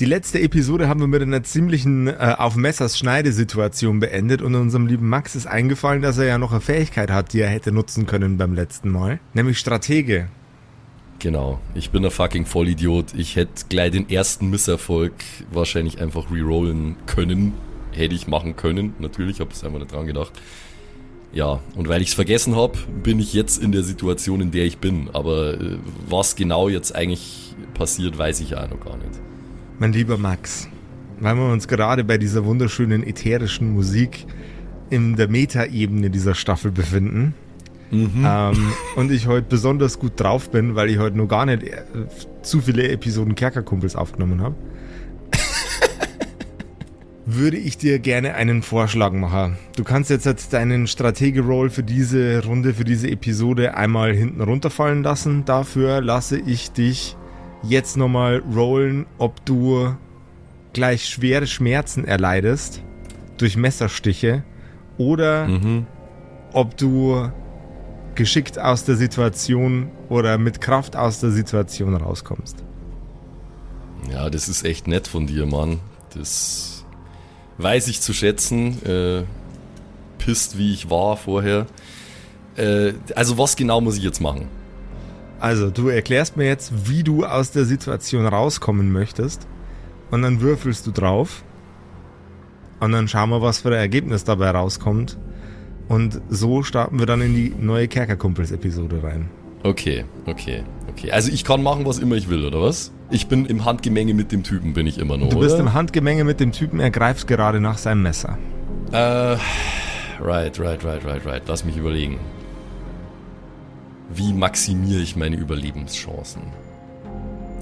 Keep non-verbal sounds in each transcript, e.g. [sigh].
Die letzte Episode haben wir mit einer ziemlichen äh, auf Messers Schneidesituation beendet und unserem lieben Max ist eingefallen, dass er ja noch eine Fähigkeit hat, die er hätte nutzen können beim letzten Mal, nämlich Stratege. Genau, ich bin ein fucking Vollidiot. Ich hätte gleich den ersten Misserfolg wahrscheinlich einfach rerollen können. Hätte ich machen können, natürlich, habe es einfach nicht dran gedacht. Ja, und weil ich es vergessen habe, bin ich jetzt in der Situation, in der ich bin. Aber äh, was genau jetzt eigentlich passiert, weiß ich auch noch gar nicht. Mein lieber Max, weil wir uns gerade bei dieser wunderschönen ätherischen Musik in der Metaebene dieser Staffel befinden mhm. ähm, und ich heute besonders gut drauf bin, weil ich heute noch gar nicht äh, zu viele Episoden Kerkerkumpels aufgenommen habe, [laughs] würde ich dir gerne einen Vorschlag machen. Du kannst jetzt, jetzt deinen Stratege-Roll für diese Runde, für diese Episode einmal hinten runterfallen lassen. Dafür lasse ich dich jetzt nochmal rollen, ob du gleich schwere Schmerzen erleidest durch Messerstiche oder mhm. ob du geschickt aus der Situation oder mit Kraft aus der Situation rauskommst. Ja, das ist echt nett von dir, Mann. Das weiß ich zu schätzen. Äh, pisst, wie ich war vorher. Äh, also was genau muss ich jetzt machen? Also, du erklärst mir jetzt, wie du aus der Situation rauskommen möchtest. Und dann würfelst du drauf. Und dann schauen wir, was für ein Ergebnis dabei rauskommt. Und so starten wir dann in die neue Kerkerkumpels-Episode rein. Okay, okay, okay. Also ich kann machen, was immer ich will, oder was? Ich bin im Handgemenge mit dem Typen, bin ich immer noch. Du bist oder? im Handgemenge mit dem Typen, er greift gerade nach seinem Messer. Äh, right, right, right, right, right. Lass mich überlegen. Wie maximiere ich meine Überlebenschancen?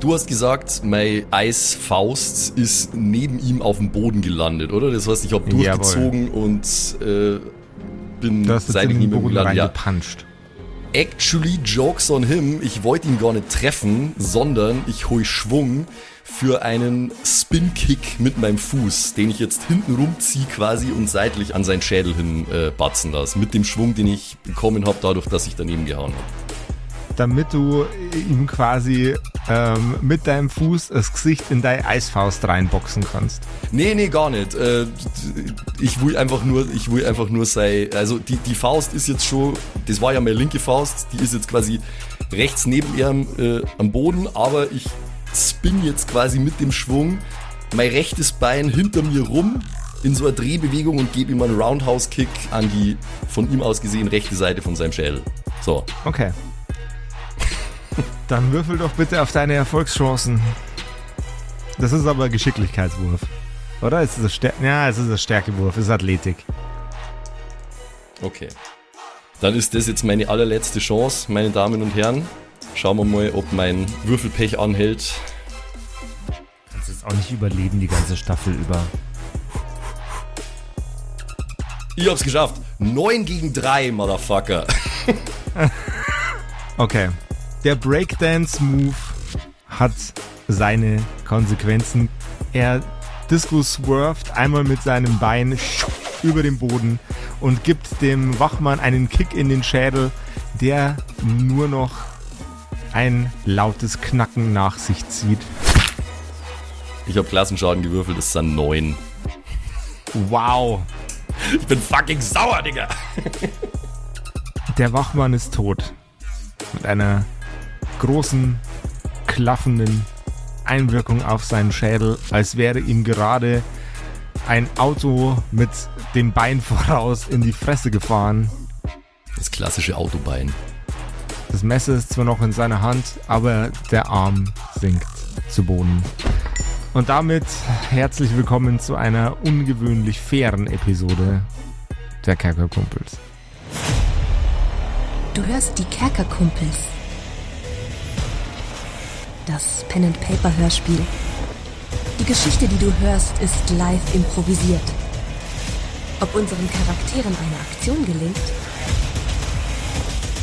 Du hast gesagt, meine Eisfaust ist neben ihm auf dem Boden gelandet, oder? Das heißt, ich habe durchgezogen Jawohl. und äh, bin seitlich neben ihm gelandet. Ja. Gepuncht. Actually, jokes on him. Ich wollte ihn gar nicht treffen, sondern ich hole Schwung für einen Spin-Kick mit meinem Fuß, den ich jetzt hinten rumziehe quasi und seitlich an seinen Schädel hin äh, batzen lasse. Mit dem Schwung, den ich bekommen habe, dadurch, dass ich daneben gehauen habe damit du ihm quasi ähm, mit deinem Fuß das Gesicht in deine Eisfaust reinboxen kannst. Nee, nee, gar nicht. Äh, ich will einfach nur, ich will einfach nur sei, also die, die Faust ist jetzt schon, das war ja meine linke Faust, die ist jetzt quasi rechts neben ihrem äh, am Boden, aber ich spin jetzt quasi mit dem Schwung mein rechtes Bein hinter mir rum in so einer Drehbewegung und gebe ihm einen Roundhouse-Kick an die von ihm aus gesehen rechte Seite von seinem Schädel. So. Okay. Dann würfel doch bitte auf deine Erfolgschancen. Das ist aber Geschicklichkeitswurf. Oder? Ist es Stär ja, es ist ein Stärkewurf, es ist Athletik. Okay. Dann ist das jetzt meine allerletzte Chance, meine Damen und Herren. Schauen wir mal, ob mein Würfelpech anhält. Du kannst jetzt auch nicht überleben, die ganze Staffel über. Ich hab's geschafft. 9 gegen 3, Motherfucker. [laughs] okay. Der Breakdance-Move hat seine Konsequenzen. Er Disco swerft einmal mit seinem Bein über den Boden und gibt dem Wachmann einen Kick in den Schädel, der nur noch ein lautes Knacken nach sich zieht. Ich habe Klassenschaden gewürfelt, das ist dann 9. Wow. Ich bin fucking sauer, Digga. Der Wachmann ist tot. Mit einer großen, klaffenden Einwirkung auf seinen Schädel, als wäre ihm gerade ein Auto mit dem Bein [laughs] voraus in die Fresse gefahren. Das klassische Autobein. Das Messer ist zwar noch in seiner Hand, aber der Arm sinkt zu Boden. Und damit herzlich willkommen zu einer ungewöhnlich fairen Episode der Kerkerkumpels. Du hörst die Kerkerkumpels das Pen and Paper Hörspiel. Die Geschichte, die du hörst, ist live improvisiert. Ob unseren Charakteren eine Aktion gelingt,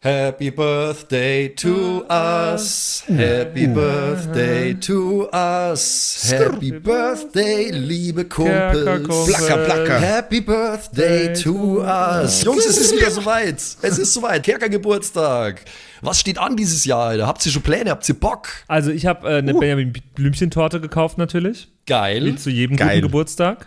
Happy Birthday to us. Happy Birthday to us. Happy Birthday, liebe Kumpels. Placker, placker. Happy Birthday to us. Jungs, es ist wieder soweit. Es ist soweit. Kerker Geburtstag. Was steht an dieses Jahr, Alter? Habt ihr schon Pläne? Habt ihr Bock? Also ich habe äh, eine Benjamin Blümchen-Torte gekauft natürlich. Geil. Wie zu jedem Geil. guten Geburtstag.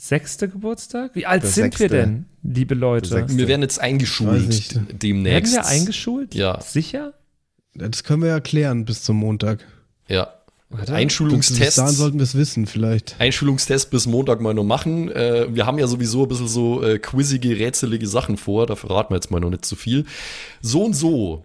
sechste Geburtstag? Wie alt Der sind wir sechste. denn, liebe Leute? Wir werden jetzt eingeschult demnächst. Werden wir eingeschult? Ja. Sicher? Das können wir ja klären bis zum Montag. Ja. Bis dahin Einschulungstest. sollten wir es wissen, vielleicht. Einschulungstest bis Montag mal noch machen. Äh, wir haben ja sowieso ein bisschen so äh, quizige, rätselige Sachen vor. Da verraten wir jetzt mal noch nicht zu viel. So und so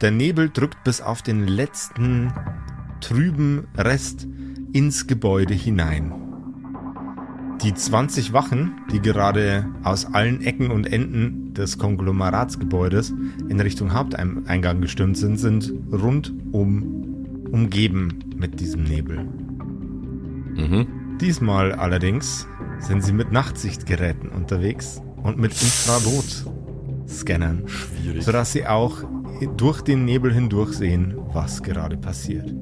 Der Nebel drückt bis auf den letzten trüben Rest ins Gebäude hinein. Die 20 Wachen, die gerade aus allen Ecken und Enden des Konglomeratsgebäudes in Richtung Haupteingang gestürmt sind, sind rundum umgeben mit diesem Nebel. Mhm. Diesmal allerdings sind sie mit Nachtsichtgeräten unterwegs und mit Infrarot-Scannern, Schwierig. sodass sie auch durch den Nebel hindurch sehen, was gerade passiert.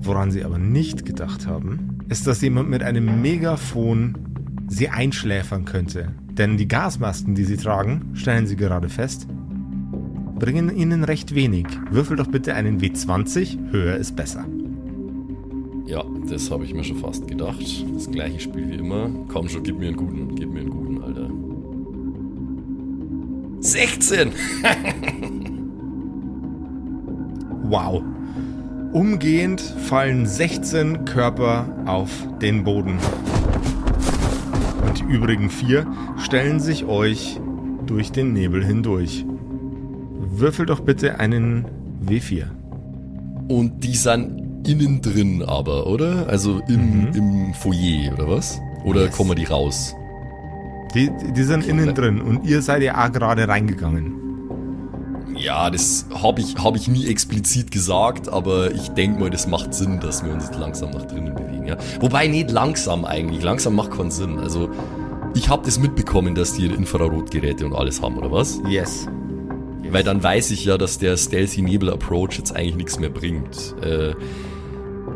Woran sie aber nicht gedacht haben, ist, dass jemand mit einem Megafon sie einschläfern könnte. Denn die Gasmasken, die sie tragen, stellen sie gerade fest, bringen ihnen recht wenig. Würfel doch bitte einen W20, höher ist besser. Ja, das habe ich mir schon fast gedacht. Das gleiche Spiel wie immer. Komm schon, gib mir einen guten, gib mir einen guten, Alter. 16! [laughs] Wow. Umgehend fallen 16 Körper auf den Boden. Und die übrigen vier stellen sich euch durch den Nebel hindurch. Würfel doch bitte einen W4. Und die sind innen drin aber, oder? Also im, im Foyer, oder was? Oder Yes. kommen die raus? Die, die sind innen drin und ihr seid ja auch gerade reingegangen. Ja, das habe ich, hab ich nie explizit gesagt, aber ich denke mal, das macht Sinn, dass wir uns jetzt langsam nach drinnen bewegen. Ja? Wobei nicht langsam eigentlich. Langsam macht keinen Sinn. Also ich habe das mitbekommen, dass die Infrarotgeräte und alles haben, oder was? Yes. Weil dann weiß ich ja, dass der Stealthy Nebel Approach jetzt eigentlich nichts mehr bringt. Äh,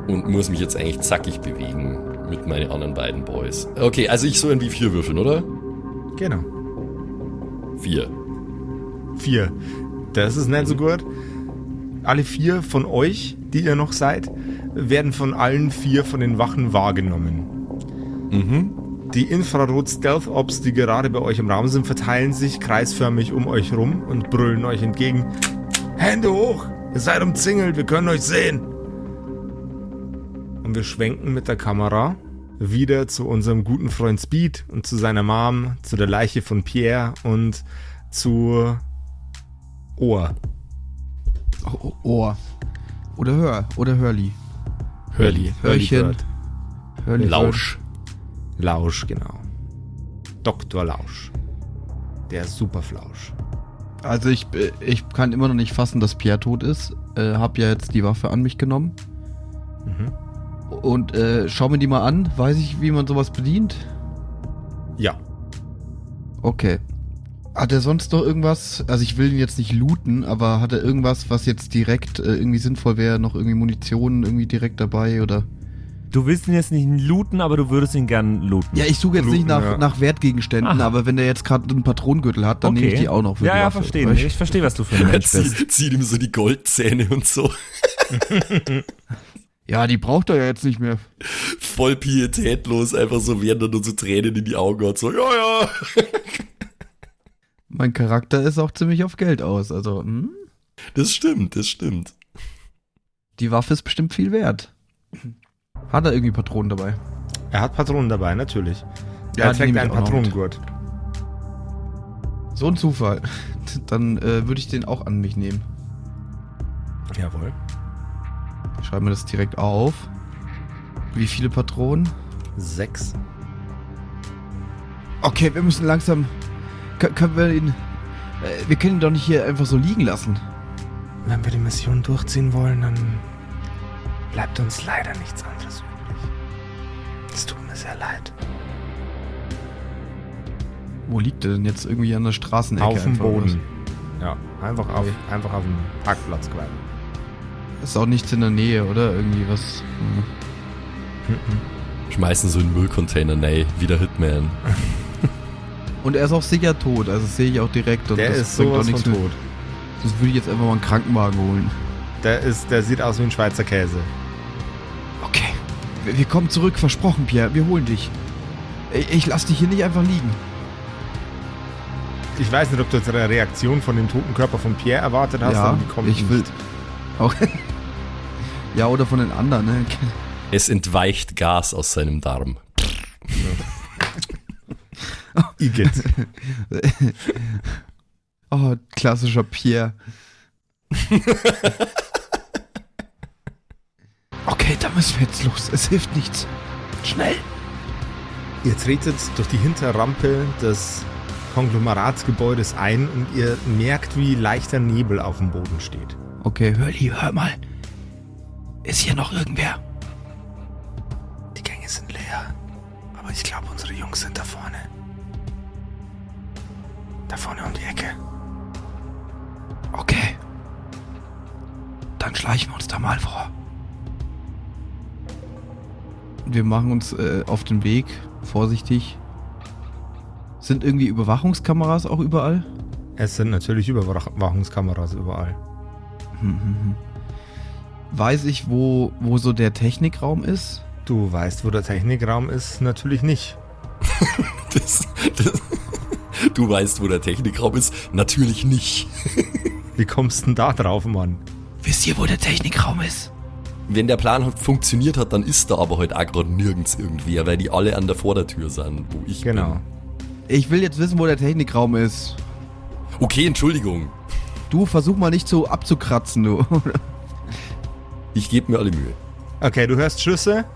und muss mich jetzt eigentlich zackig bewegen mit meinen anderen beiden Boys. Okay, also ich so irgendwie vier würfeln, oder? Genau. Vier. Vier. Das ist nicht so gut. Alle vier von euch, die ihr noch seid, werden von allen vier von den Wachen wahrgenommen. Mhm. Die Infrarot-Stealth-Ops, die gerade bei euch im Raum sind, verteilen sich kreisförmig um euch rum und brüllen euch entgegen. Hände hoch! Ihr seid umzingelt, wir können euch sehen! Und wir schwenken mit der Kamera wieder zu unserem guten Freund Speed und zu seiner Mom, zu der Leiche von Pierre und zu Ohr. Oh, Ohr. Oder Hör. Oder Hörli. Hörli. Hörchen. Hörli. Lausch. Lausch, genau. Dr. Lausch. Der Superflausch. Also ich, ich kann immer noch nicht fassen, dass Pierre tot ist. Äh, hab ja jetzt die Waffe an mich genommen. Mhm. Und äh, schau mir die mal an. Weiß ich, wie man sowas bedient? Ja. Okay. Hat er sonst noch irgendwas? Also ich will ihn jetzt nicht looten, aber hat er irgendwas, was jetzt direkt äh, irgendwie sinnvoll wäre? Noch irgendwie Munition irgendwie direkt dabei oder? Du willst ihn jetzt nicht looten, aber du würdest ihn gern looten. Ja, ich suche jetzt nicht Looten, nach, ja. nach Wertgegenständen, Aha. aber wenn der jetzt gerade einen Patronengürtel hat, dann nehme ich die auch noch für Ja, die ja, verstehe. Du? Ich verstehe, was du für ein Er Mensch bist. zieht, zieht ihm so die Goldzähne und so. [laughs] Ja, die braucht er ja jetzt nicht mehr. Voll pietätlos, einfach so, während er nur so Tränen in die Augen hat. So, ja, ja. Mein Charakter ist auch ziemlich auf Geld aus. Also, hm? Das stimmt, das stimmt. die Waffe ist bestimmt viel wert. Hat er irgendwie Patronen dabei? Er hat Patronen dabei, natürlich. Ja, er trägt einen. Patronengurt. So ein Zufall. [laughs] Dann äh, würde ich den auch an mich nehmen. Jawohl. Ich schreibe mir das direkt auf. Wie viele Patronen? Sechs. Okay, wir müssen langsam. Kö- können wir ihn. Äh, wir können ihn doch nicht hier einfach so liegen lassen. Wenn wir die Mission durchziehen wollen, dann bleibt uns leider nichts anderes übrig. Es tut mir sehr leid. Wo liegt er denn jetzt? Irgendwie an der Straßenecke? auf dem Boden. Ja, einfach auf, Okay. einfach auf dem Parkplatz quasi. Ist auch nichts in der Nähe, oder? Irgendwie was. hm. Schmeißen so einen Müllcontainer, nee, wie der Hitman. [laughs] Und er ist auch sicher tot, also das sehe ich auch direkt. Und Der das ist bringt sowas auch von nichts mehr. tot. Das würde ich jetzt einfach mal einen Krankenwagen holen. Der, ist, der sieht aus wie ein Schweizer Käse. Okay. Wir, wir kommen zurück, versprochen, Pierre. Wir holen dich. Ich, ich lass dich hier nicht einfach liegen. Ich weiß nicht, ob du jetzt eine Reaktion von dem toten Körper von Pierre erwartet hast, ja, aber die kommt ich nicht. will. Auch [laughs] ja, oder von den anderen, ne? Es entweicht Gas aus seinem Darm. Igitt. [laughs] Oh, klassischer Pierre. [laughs] okay, da müssen wir jetzt los. Es hilft nichts. Schnell. Ihr tretet durch die Hinterrampe des Konglomeratsgebäudes ein und ihr merkt, wie leichter Nebel auf dem Boden steht. Okay, Hurley, hör mal. Ist hier noch irgendwer? Die Gänge sind leer, aber ich glaube, unsere Jungs sind da vorne. Da vorne um die Ecke. Okay. Dann schleichen wir uns da mal vor. Wir machen uns äh, auf den Weg, vorsichtig. Sind irgendwie Überwachungskameras auch überall? Es sind natürlich Überwachungskameras überall. Weiß ich, wo, wo so der Technikraum ist? Du weißt, wo der Technikraum ist? Natürlich nicht. [laughs] [laughs] Das, das, du weißt, wo der Technikraum ist? Natürlich nicht. Wie kommst du denn da drauf, Mann? Wisst ihr, wo der Technikraum ist? Wenn der Plan funktioniert hat, dann ist da aber heute auch gerade nirgends irgendwer, weil die alle an der Vordertür sind, wo ich Genau. bin. Ich will jetzt wissen, wo der Technikraum ist. Okay, Entschuldigung. Du, versuch mal nicht so abzukratzen, du. [laughs] Ich gebe mir alle Mühe. Okay, du hörst Schüsse?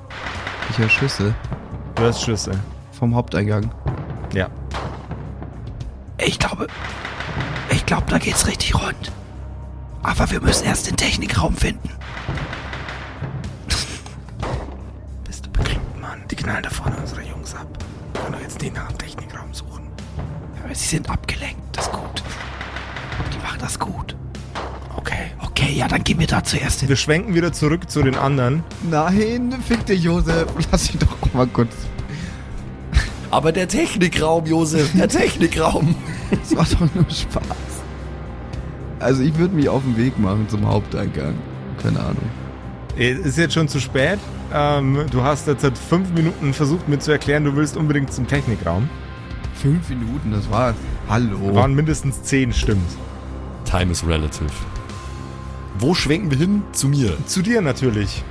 Ich höre Schüsse Du hörst Schüsse. vom Haupteingang. Ja. Ich glaube, ich glaube, da geht's richtig rund. Aber wir müssen erst den Technikraum finden. [laughs] Bist du bekloppt, Mann? Die knallen da vorne unsere Jungs ab. Können wir jetzt den nach dem Technikraum suchen? Aber sie sind abgelenkt, das ist gut. Die machen das gut. Okay. Okay, ja, dann gehen wir da zuerst hin. Wir schwenken wieder zurück zu den anderen. Nein, fick dich, Josef. Lass ihn doch mal kurz. Aber der Technikraum, Josef, der [laughs] Technikraum. Das war doch nur Spaß. Also ich würde mich auf den Weg machen zum Haupteingang. Keine Ahnung. Ist jetzt schon zu spät. Ähm, du hast jetzt seit fünf Minuten versucht, mir zu erklären, du willst unbedingt zum Technikraum. Fünf Minuten, das war. Hallo. Waren mindestens zehn, stimmt. Time is relative. Wo schwenken wir hin? Zu mir. Zu dir natürlich.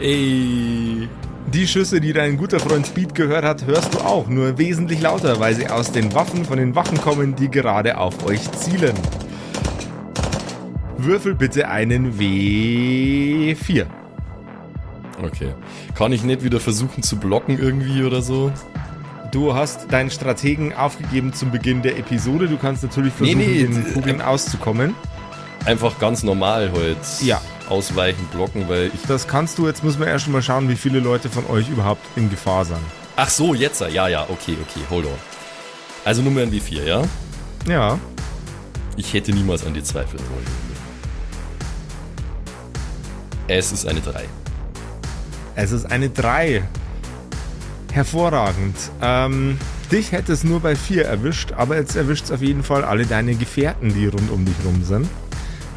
Ey. Die Schüsse, die dein guter Freund Speed gehört hat, hörst du auch, nur wesentlich lauter, weil sie aus den Waffen von den Wachen kommen, die gerade auf euch zielen. Würfel bitte einen W4. Okay. Kann ich nicht wieder versuchen zu blocken irgendwie oder so? du hast deinen Strategen aufgegeben zum Beginn der Episode. Du kannst natürlich Nee, versuchen, nee, den d- Kugeln auszukommen. Einfach ganz normal heute Ja. Ausweichen, blocken, weil ich. Das kannst du. Jetzt müssen wir erst mal schauen, wie viele Leute von euch überhaupt in Gefahr sind. Ach so, jetzt. Ja, ja, okay, okay, hold on. Also Nummer ein W4, ja? Ja. Ich hätte niemals an dir zweifeln wollen. Es ist eine 3. Es ist eine 3. Hervorragend. Ähm, dich hätte es nur bei 4 erwischt, aber jetzt erwischt es auf jeden Fall alle deine Gefährten, die rund um dich rum sind.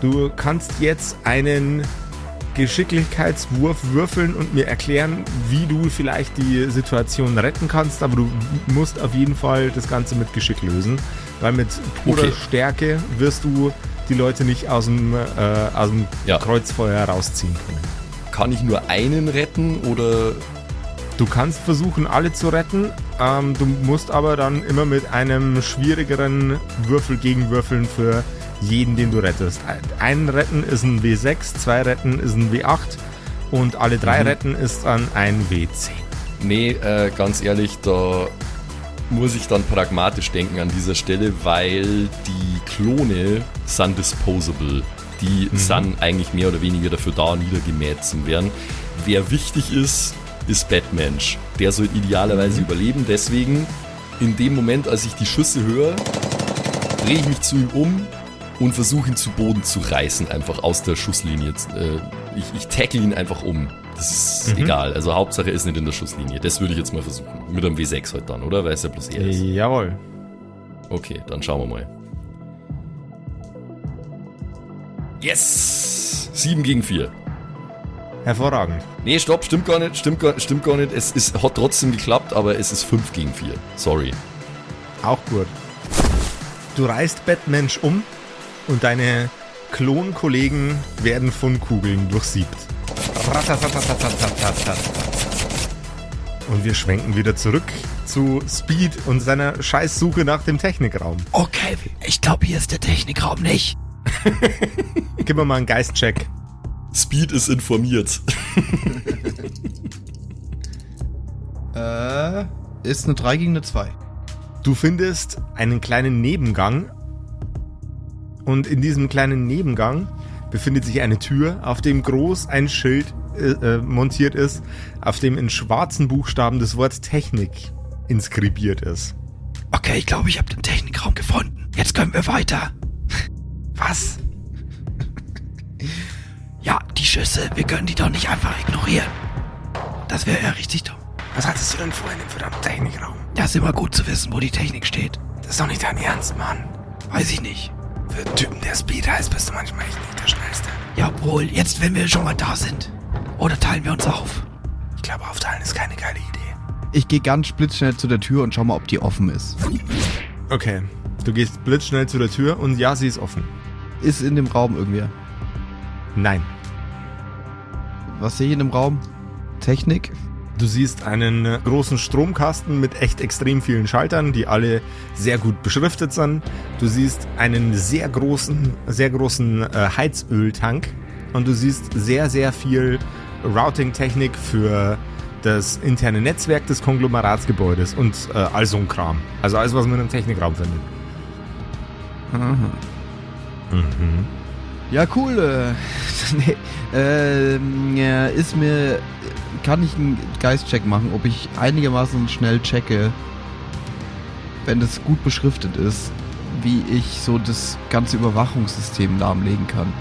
Du kannst jetzt einen Geschicklichkeitswurf würfeln und mir erklären, wie du vielleicht die Situation retten kannst, aber du musst auf jeden Fall das Ganze mit Geschick lösen, weil mit purer Okay. Stärke wirst du die Leute nicht aus dem, äh, aus dem Ja. Kreuzfeuer rausziehen können. Kann ich nur einen retten oder. Du kannst versuchen, alle zu retten. Ähm, du musst aber dann immer mit einem schwierigeren Würfel gegenwürfeln für jeden, den du rettest. Ein Retten ist ein W6, zwei Retten ist ein W8 und alle drei Retten ist dann ein W10. Nee, äh, ganz ehrlich, da muss ich dann pragmatisch denken an dieser Stelle, weil die Klone sind disposable. Die sind eigentlich mehr oder weniger dafür da, niedergemäht zu werden. Wer wichtig ist, ist Batmensch. Der soll idealerweise überleben. Deswegen, in dem Moment, als ich die Schüsse höre, drehe ich mich zu ihm um und versuche ihn zu Boden zu reißen, einfach aus der Schusslinie. Äh, ich, ich tackle ihn einfach um. Das ist egal. Also Hauptsache ist nicht in der Schusslinie. Das würde ich jetzt mal versuchen. Mit einem W6 halt dann, oder? Weil es ja bloß er ist. Jawohl. Okay, dann schauen wir mal. Yes! 7 gegen 4. Hervorragend. Nee, stopp, stimmt gar nicht, stimmt gar, stimmt gar nicht. Es ist, hat trotzdem geklappt, aber es ist 5 gegen 4. Sorry. Auch gut. Du reißt Batmensch um und deine Klonkollegen werden von Kugeln durchsiebt. Und wir schwenken wieder zurück zu Speed und seiner Scheißsuche nach dem Technikraum. Okay, ich glaube, hier ist der Technikraum nicht. [laughs] Gib mir mal einen Geistcheck. Speed ist informiert. [laughs] Äh, ist eine 3 gegen eine 2. Du findest einen kleinen Nebengang und in diesem kleinen Nebengang befindet sich eine Tür, auf dem groß ein Schild äh, äh, montiert ist, auf dem in schwarzen Buchstaben das Wort Technik inskribiert ist. Okay, ich glaube, ich habe den Technikraum gefunden. Jetzt können wir weiter. Was? Ja, die Schüsse, wir können die doch nicht einfach ignorieren. Das wäre ja richtig dumm. Was hattest du denn vor in dem verdammten Technikraum? Ja, ist immer gut zu wissen, wo die Technik steht. Das ist doch nicht dein Ernst, Mann. Weiß ich nicht. Für einen Typen, der Speed heißt, bist du manchmal echt nicht der Schnellste. Ja, wohl, jetzt, wenn wir schon mal da sind. Oder teilen wir uns auf? Ich glaube, aufteilen ist keine geile Idee. Ich gehe ganz blitzschnell zu der Tür und schau mal, ob die offen ist. Okay, du gehst blitzschnell zu der Tür und ja, sie ist offen. Ist in dem Raum irgendwer? Nein. Was sehe ich in dem Raum? Technik? Du siehst einen äh, großen Stromkasten mit echt extrem vielen Schaltern, die alle sehr gut beschriftet sind. Du siehst einen sehr großen, sehr großen äh, Heizöltank und du siehst sehr, sehr viel Routing-Technik für das interne Netzwerk des Konglomeratsgebäudes und äh, all so ein Kram. Also alles, was man im Technikraum findet. Mhm. Ja, cool. Äh, [laughs] nee, ja, ist mir. Kann ich einen Geistcheck machen, ob ich einigermaßen schnell checke, wenn das gut beschriftet ist, wie ich so das ganze Überwachungssystem lahmlegen kann.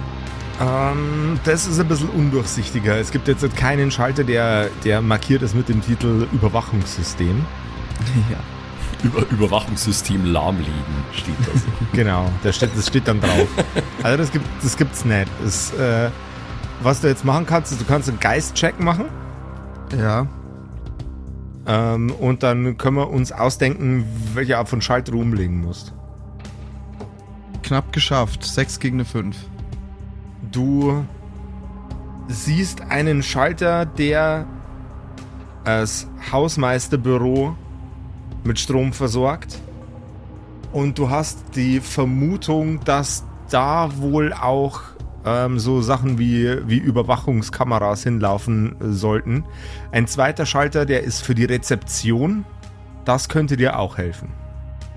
Ähm, das ist ein bisschen undurchsichtiger. Es gibt jetzt keinen Schalter, der, der markiert ist mit dem Titel Überwachungssystem. [laughs] ja. Über Überwachungssystem lahmlegen steht das. [laughs] Genau, da steht, das steht dann drauf. [laughs] Also das, gibt, das gibt's nicht. Das, äh, was du jetzt machen kannst, ist, du kannst einen Geistcheck machen Ja. ähm, und dann können wir uns ausdenken, welche Art von Schalter du umlegen musst. Knapp geschafft. 6 gegen eine 5. Du siehst einen Schalter, der das Hausmeisterbüro mit Strom versorgt. Und du hast die Vermutung, dass da wohl auch ähm, so Sachen wie, wie Überwachungskameras hinlaufen äh, sollten. Ein zweiter Schalter, der ist für die Rezeption. Das könnte dir auch helfen.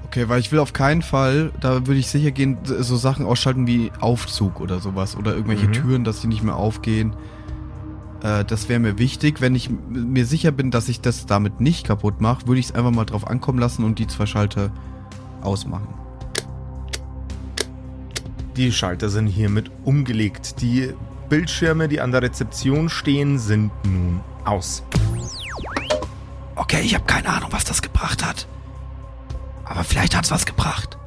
Okay, weil ich will auf keinen Fall, da würde ich sicher gehen, so Sachen ausschalten wie Aufzug oder sowas oder irgendwelche Mhm. Türen, dass die nicht mehr aufgehen. Äh, das wäre mir wichtig. Wenn ich mir sicher bin, dass ich das damit nicht kaputt mache, würde ich es einfach mal drauf ankommen lassen und die zwei Schalter ausmachen. Die Schalter sind hiermit umgelegt. Die Bildschirme, die an der Rezeption stehen, sind nun aus. Okay, ich habe keine Ahnung, was das gebracht hat. Aber vielleicht hat's was gebracht.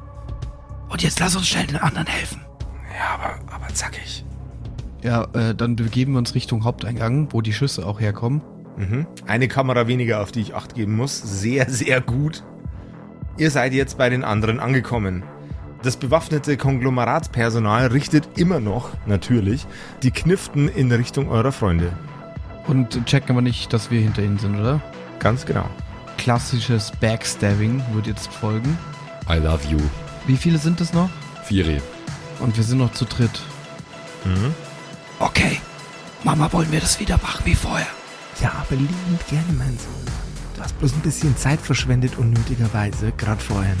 Und jetzt lass uns schnell den anderen helfen. Ja, aber, aber zackig. Ja, äh, dann begeben wir uns Richtung Haupteingang, wo die Schüsse auch herkommen. Mhm. Eine Kamera weniger, auf die ich acht geben muss. Sehr, sehr gut. Ihr seid jetzt bei den anderen angekommen. Das bewaffnete Konglomeratspersonal richtet immer noch, natürlich, die Kniften in Richtung eurer Freunde. Und checken aber nicht, dass wir hinter ihnen sind, oder? Ganz genau. Klassisches Backstabbing wird jetzt folgen. I love you. Wie viele sind es noch? Viere. Und wir sind noch zu dritt. Mhm. Okay. Mama, wollen wir das wieder machen wie vorher? Ja, aber liebend gerne, mein Sohn. Du hast bloß ein bisschen Zeit verschwendet, unnötigerweise, gerade vorhin.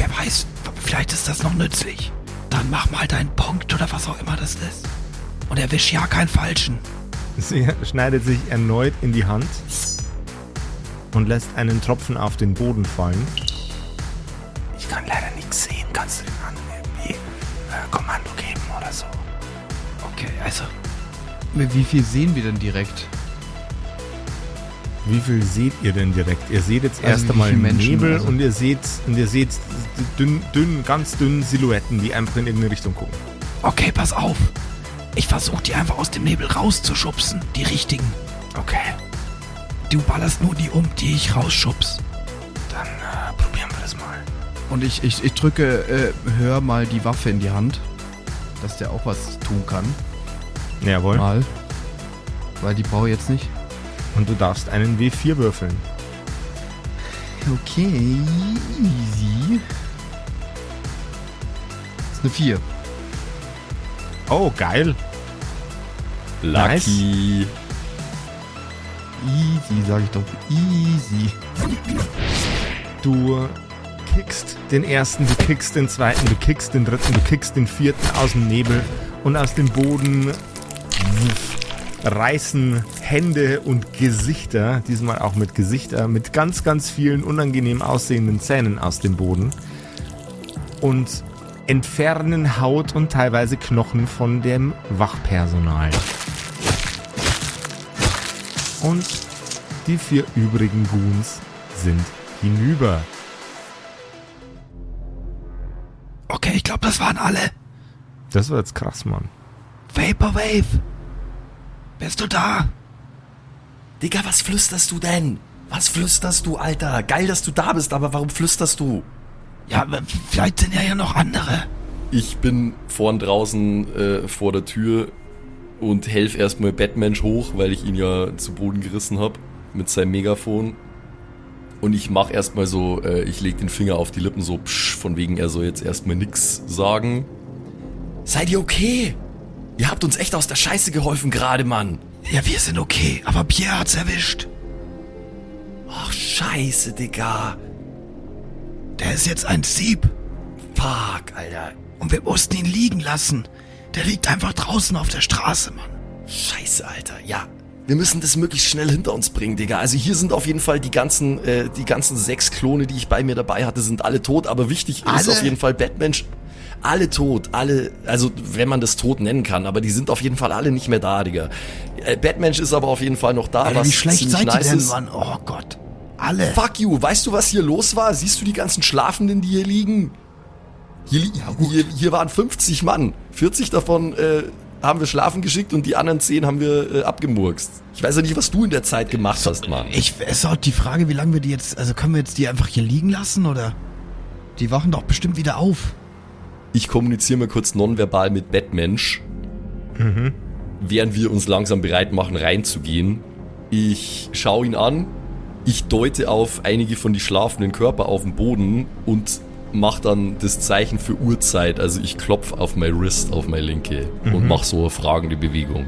Wer weiß, vielleicht ist das noch nützlich. Dann mach mal deinen Punkt oder was auch immer das ist. Und erwisch ja keinen Falschen. Sie schneidet sich erneut in die Hand und lässt einen Tropfen auf den Boden fallen. Ich kann leider nichts sehen. Kannst du den anderen irgendwie äh, Kommando geben oder so? Okay, also. Wie viel sehen wir denn direkt? Wie viel seht ihr denn direkt? Ihr seht jetzt Also erst einmal Nebel also? und ihr seht und ihr seht dünn, dünn, ganz dünn Silhouetten, die einfach in irgendeine Richtung gucken. Okay, pass auf. Ich versuche die einfach aus dem Nebel rauszuschubsen. Die richtigen. Okay, Du ballerst nur die um, die ich rausschubs. dann äh, probieren wir das mal. Und ich, ich, ich drücke, äh, hör mal die Waffe in die Hand, dass der auch was tun kann. Jawohl. Mal. Weil die brauche ich jetzt nicht. Und du darfst einen W4 würfeln. Okay, easy. Das ist eine 4. Oh, geil. Lucky. Easy, sage ich doch. Easy. Du kickst den ersten, du kickst den zweiten, du kickst den dritten, du kickst den vierten aus dem Nebel und aus dem Boden wuff, reißen Hände und Gesichter, diesmal auch mit Gesichter, mit ganz, ganz vielen unangenehm aussehenden Zähnen aus dem Boden und entfernen Haut und teilweise Knochen von dem Wachpersonal. Und die vier übrigen Goons sind hinüber. Okay, ich glaube, das waren alle. Das war jetzt krass, Mann. Vaporwave. Bist du da? Digga, was flüsterst du denn? Was flüsterst du, Alter? Geil, dass du da bist, aber warum flüsterst du? Ja, vielleicht sind ja ja noch andere. Ich bin vorn draußen äh, vor der Tür und helf erstmal Batmensch hoch, weil ich ihn ja zu Boden gerissen habe mit seinem Megafon. Und ich mach erstmal so, äh, ich leg den Finger auf die Lippen so, psch, von wegen er soll jetzt erstmal nix sagen. Seid ihr okay? Ihr habt uns echt aus der Scheiße geholfen gerade, Mann. Ja, wir sind okay, aber Pierre hat's erwischt. Ach, scheiße, Digga. Der ist jetzt ein Sieb Fuck, Alter. und wir mussten ihn liegen lassen. Der liegt einfach draußen auf der Straße, Mann. Scheiße, Alter. Ja. Wir müssen das möglichst schnell hinter uns bringen, Digga. Also hier sind auf jeden Fall die ganzen, äh, die ganzen sechs Klone, die ich bei mir dabei hatte, sind alle tot. Aber wichtig ist Alle? auf jeden Fall Batmensch. Alle tot, alle, also wenn man das tot nennen kann, aber die sind auf jeden Fall alle nicht mehr da, Digga. Äh, Batmensch ist aber auf jeden Fall noch da, Alter, was wie schlecht seid ihr nice denn, ist. Mann? Oh Gott. Alle. Fuck you, weißt du, was hier los war? Siehst du die ganzen Schlafenden, die hier liegen? Hier, li- hier, hier waren 50 Mann. 40 davon äh, haben wir schlafen geschickt und die anderen 10 haben wir äh, abgemurkst. Ich weiß ja nicht, was du in der Zeit gemacht hast, Mann. Ich, es ist auch die Frage, wie lange wir die jetzt, also können wir jetzt die einfach hier liegen lassen oder? Die wachen doch bestimmt wieder auf. Ich kommuniziere mal kurz nonverbal mit Batmensch. Während wir uns langsam bereit machen, reinzugehen. Ich schaue ihn an. Ich deute auf einige von die schlafenden Körper auf dem Boden und mache dann das Zeichen für Uhrzeit. Also ich klopf auf mein Wrist, auf meine linke und mache so eine fragende Bewegung.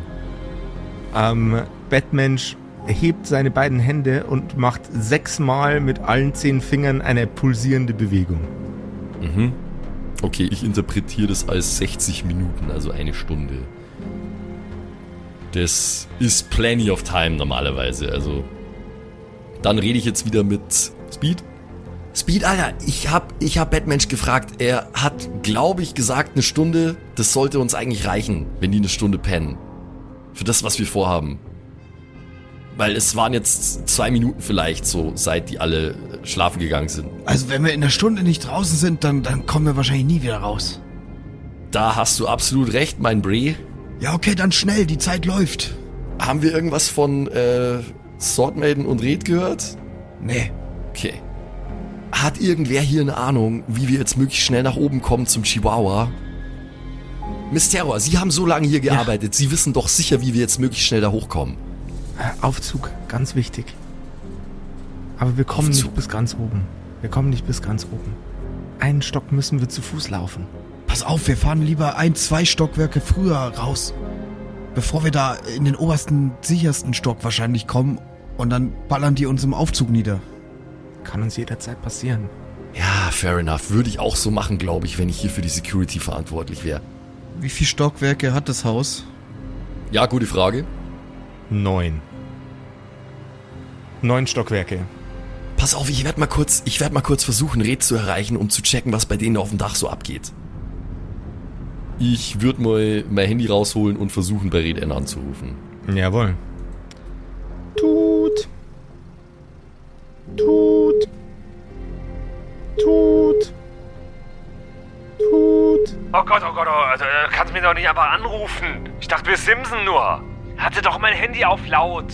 Ähm, Batmensch hebt seine beiden Hände und macht sechsmal mit allen zehn Fingern eine pulsierende Bewegung. Mhm. Okay, ich interpretiere das als 60 Minuten, also eine Stunde. Das ist plenty of time normalerweise, also. Dann rede ich jetzt wieder mit Speed. Speed, Alter, ich hab, ich hab Batmensch gefragt. Er hat, glaube ich, gesagt, eine Stunde. Das sollte uns eigentlich reichen, wenn die eine Stunde pennen. Für das, was wir vorhaben. Weil es waren jetzt zwei Minuten vielleicht so, seit die alle schlafen gegangen sind. Also wenn wir in der Stunde nicht draußen sind, dann, dann kommen wir wahrscheinlich nie wieder raus. Da hast du absolut recht, mein Bree. Ja, okay, dann schnell, die Zeit läuft. Haben wir irgendwas von äh, Swordmaiden und Red gehört? Nee. Okay. Hat irgendwer hier eine Ahnung, wie wir jetzt möglichst schnell nach oben kommen zum Chihuahua? Miss Terror, Sie haben so lange hier gearbeitet. Sie wissen doch sicher, wie wir jetzt möglichst schnell da hochkommen. Äh, Aufzug, ganz wichtig. Aber wir kommen Aufzug. nicht bis ganz oben. Wir kommen nicht bis ganz oben. Einen Stock müssen wir zu Fuß laufen. Pass auf, wir fahren lieber ein, zwei Stockwerke früher raus. Bevor wir da in den obersten, sichersten Stock wahrscheinlich kommen und dann ballern die uns im Aufzug nieder. Kann uns jederzeit passieren. Ja, fair enough. Würde ich auch so machen, glaube ich, wenn ich hier für die Security verantwortlich wäre. Wie viele Stockwerke hat das Haus? Ja, gute Frage. Neun. Neun Stockwerke. Pass auf, ich werde mal kurz, ich werde mal kurz versuchen, Red zu erreichen, um zu checken, was bei denen auf dem Dach so abgeht. Ich würde mal mein Handy rausholen und versuchen, bei Red N anzurufen. Jawohl. Tut. Tut. Tut. Tut. Oh Gott, oh Gott, oh, also, äh, kannst mich doch nicht einfach anrufen. Ich dachte, wir Simsen nur. Hatte doch mein Handy auf laut.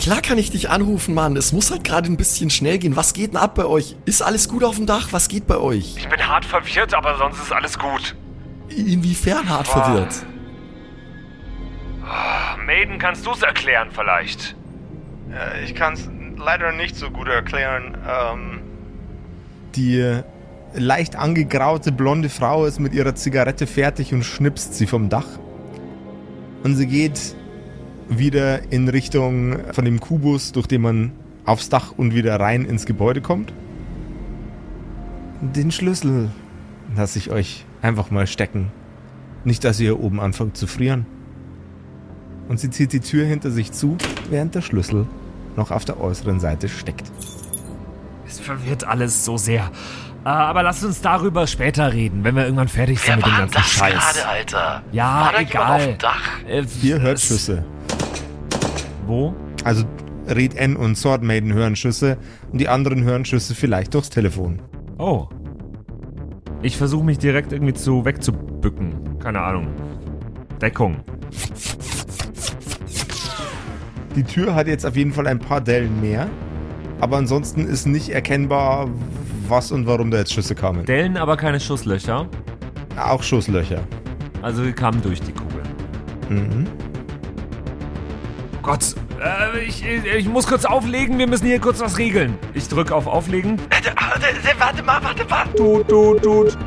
Klar kann ich dich anrufen, Mann. Es muss halt gerade ein bisschen schnell gehen. Was geht denn ab bei euch? Ist alles gut auf dem Dach? Was geht bei euch? Ich bin hart verwirrt, aber sonst ist alles gut. Inwiefern hart Boah. verwirrt? Maiden, kannst du's erklären vielleicht? Äh, ich kann es leider nicht so gut erklären. Ähm, die leicht angegraute blonde Frau ist mit ihrer Zigarette fertig und schnipst sie vom Dach. Und sie geht wieder in Richtung von dem Kubus, durch den man aufs Dach und wieder rein ins Gebäude kommt. Den Schlüssel lasse ich euch einfach mal stecken. Nicht, dass ihr oben anfangt zu frieren. Und sie zieht die Tür hinter sich zu, während der Schlüssel noch auf der äußeren Seite steckt. Es verwirrt alles so sehr. Äh, aber lasst uns darüber später reden, wenn wir irgendwann fertig sind mit dem ganzen Scheiß. Alter? Ja, War da jemand auf egal. dem Dach? Äh, Ihr hört Schüsse. Wo? Also Red N und Sword Maiden hören Schüsse und die anderen hören Schüsse vielleicht durchs Telefon. Oh. Ich versuche mich direkt irgendwie zu wegzubücken. Keine Ahnung. Deckung. Die Tür hat jetzt auf jeden Fall ein paar Dellen mehr, aber ansonsten ist nicht erkennbar, was und warum da jetzt Schüsse kamen. Dellen, aber keine Schusslöcher. Auch Schusslöcher. Also die kamen durch die Kugel. Mhm. Gott, äh, ich, ich muss kurz auflegen. Wir müssen hier kurz was regeln. Ich drücke auf Auflegen. Äh, Warte mal, warte mal. Tut, tut, tut.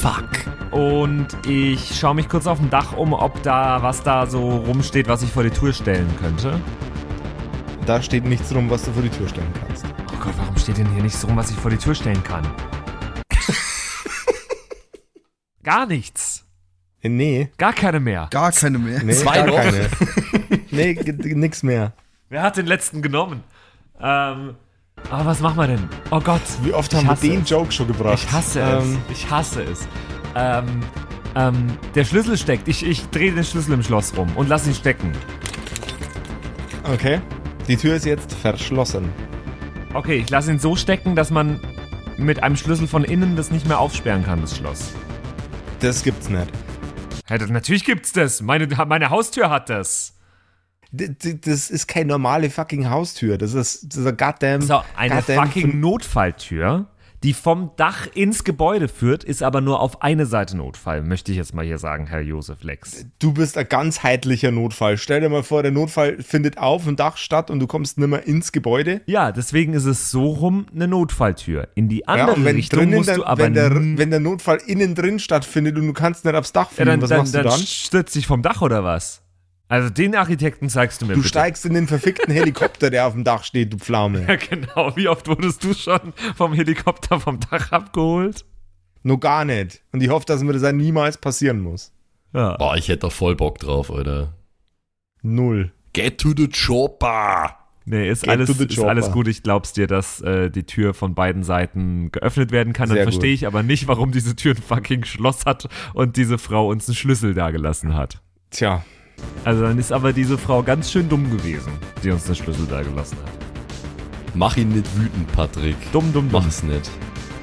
Fuck. Und ich schaue mich kurz auf dem Dach um, ob da was da so rumsteht, was ich vor die Tür stellen könnte. Da steht nichts rum, was du vor die Tür stellen kannst. Oh Gott, warum steht denn hier nichts rum, was ich vor die Tür stellen kann? [laughs] Gar nichts. Nee, Gar keine mehr. Gar keine mehr. nee, Zwei gar noch. keine. nee, nix mehr. Wer hat den letzten genommen? Ähm, aber was machen wir denn? Oh Gott. Wie oft haben wir den es. Joke schon gebracht? Ich hasse Ähm, es. Ich hasse es. Ähm, ähm, der Schlüssel steckt. Ich, ich drehe den Schlüssel im Schloss rum und lass ihn stecken. Okay. Die Tür ist jetzt verschlossen. Okay, ich lasse ihn so stecken, dass man mit einem Schlüssel von innen das nicht mehr aufsperren kann, das Schloss. Das gibt's nicht. Ja, das, natürlich gibt's das. Meine, meine Haustür hat das. D das ist keine normale fucking Haustür. Das ist, das ist ein goddamn. So, eine goddamn fucking Notfalltür, die vom Dach ins Gebäude führt, ist aber nur auf eine Seite Notfall, möchte ich jetzt mal hier sagen, Herr Josef Lex. Du bist ein ganzheitlicher Notfall. Stell dir mal vor, der Notfall findet auf dem Dach statt und du kommst nimmer ins Gebäude. Ja, deswegen ist es so rum eine Notfalltür. In die Ja, andere und wenn, Richtung drinnen musst der, du aber wenn, der, wenn der Notfall innen drin stattfindet und du kannst nicht aufs Dach ja, fliegen, dann, was dann, machst du dann dann? stürzt dich vom Dach oder was? Also den Architekten zeigst du mir Du bitte. steigst in den verfickten [laughs] Helikopter, der auf dem Dach steht, du Pflaume. Ja, genau. Wie oft wurdest du schon vom Helikopter vom Dach abgeholt? Nur gar nicht. Und ich hoffe, dass mir das dann niemals passieren muss. Ja. Boah, ich hätte da voll Bock drauf, Alter. Null. Get to the chopper! Nee, ist Get alles, ist alles gut. Ich glaub's dir, dass äh, die Tür von beiden Seiten geöffnet werden kann. Dann verstehe ich aber nicht, warum diese Tür ein fucking Schloss hat und diese Frau uns einen Schlüssel da gelassen hat. Tja, Also dann ist aber diese Frau ganz schön dumm gewesen, die uns den Schlüssel da gelassen hat. Mach ihn nicht wütend, Patrick. Dumm, dumm, dumm. Mach's nicht.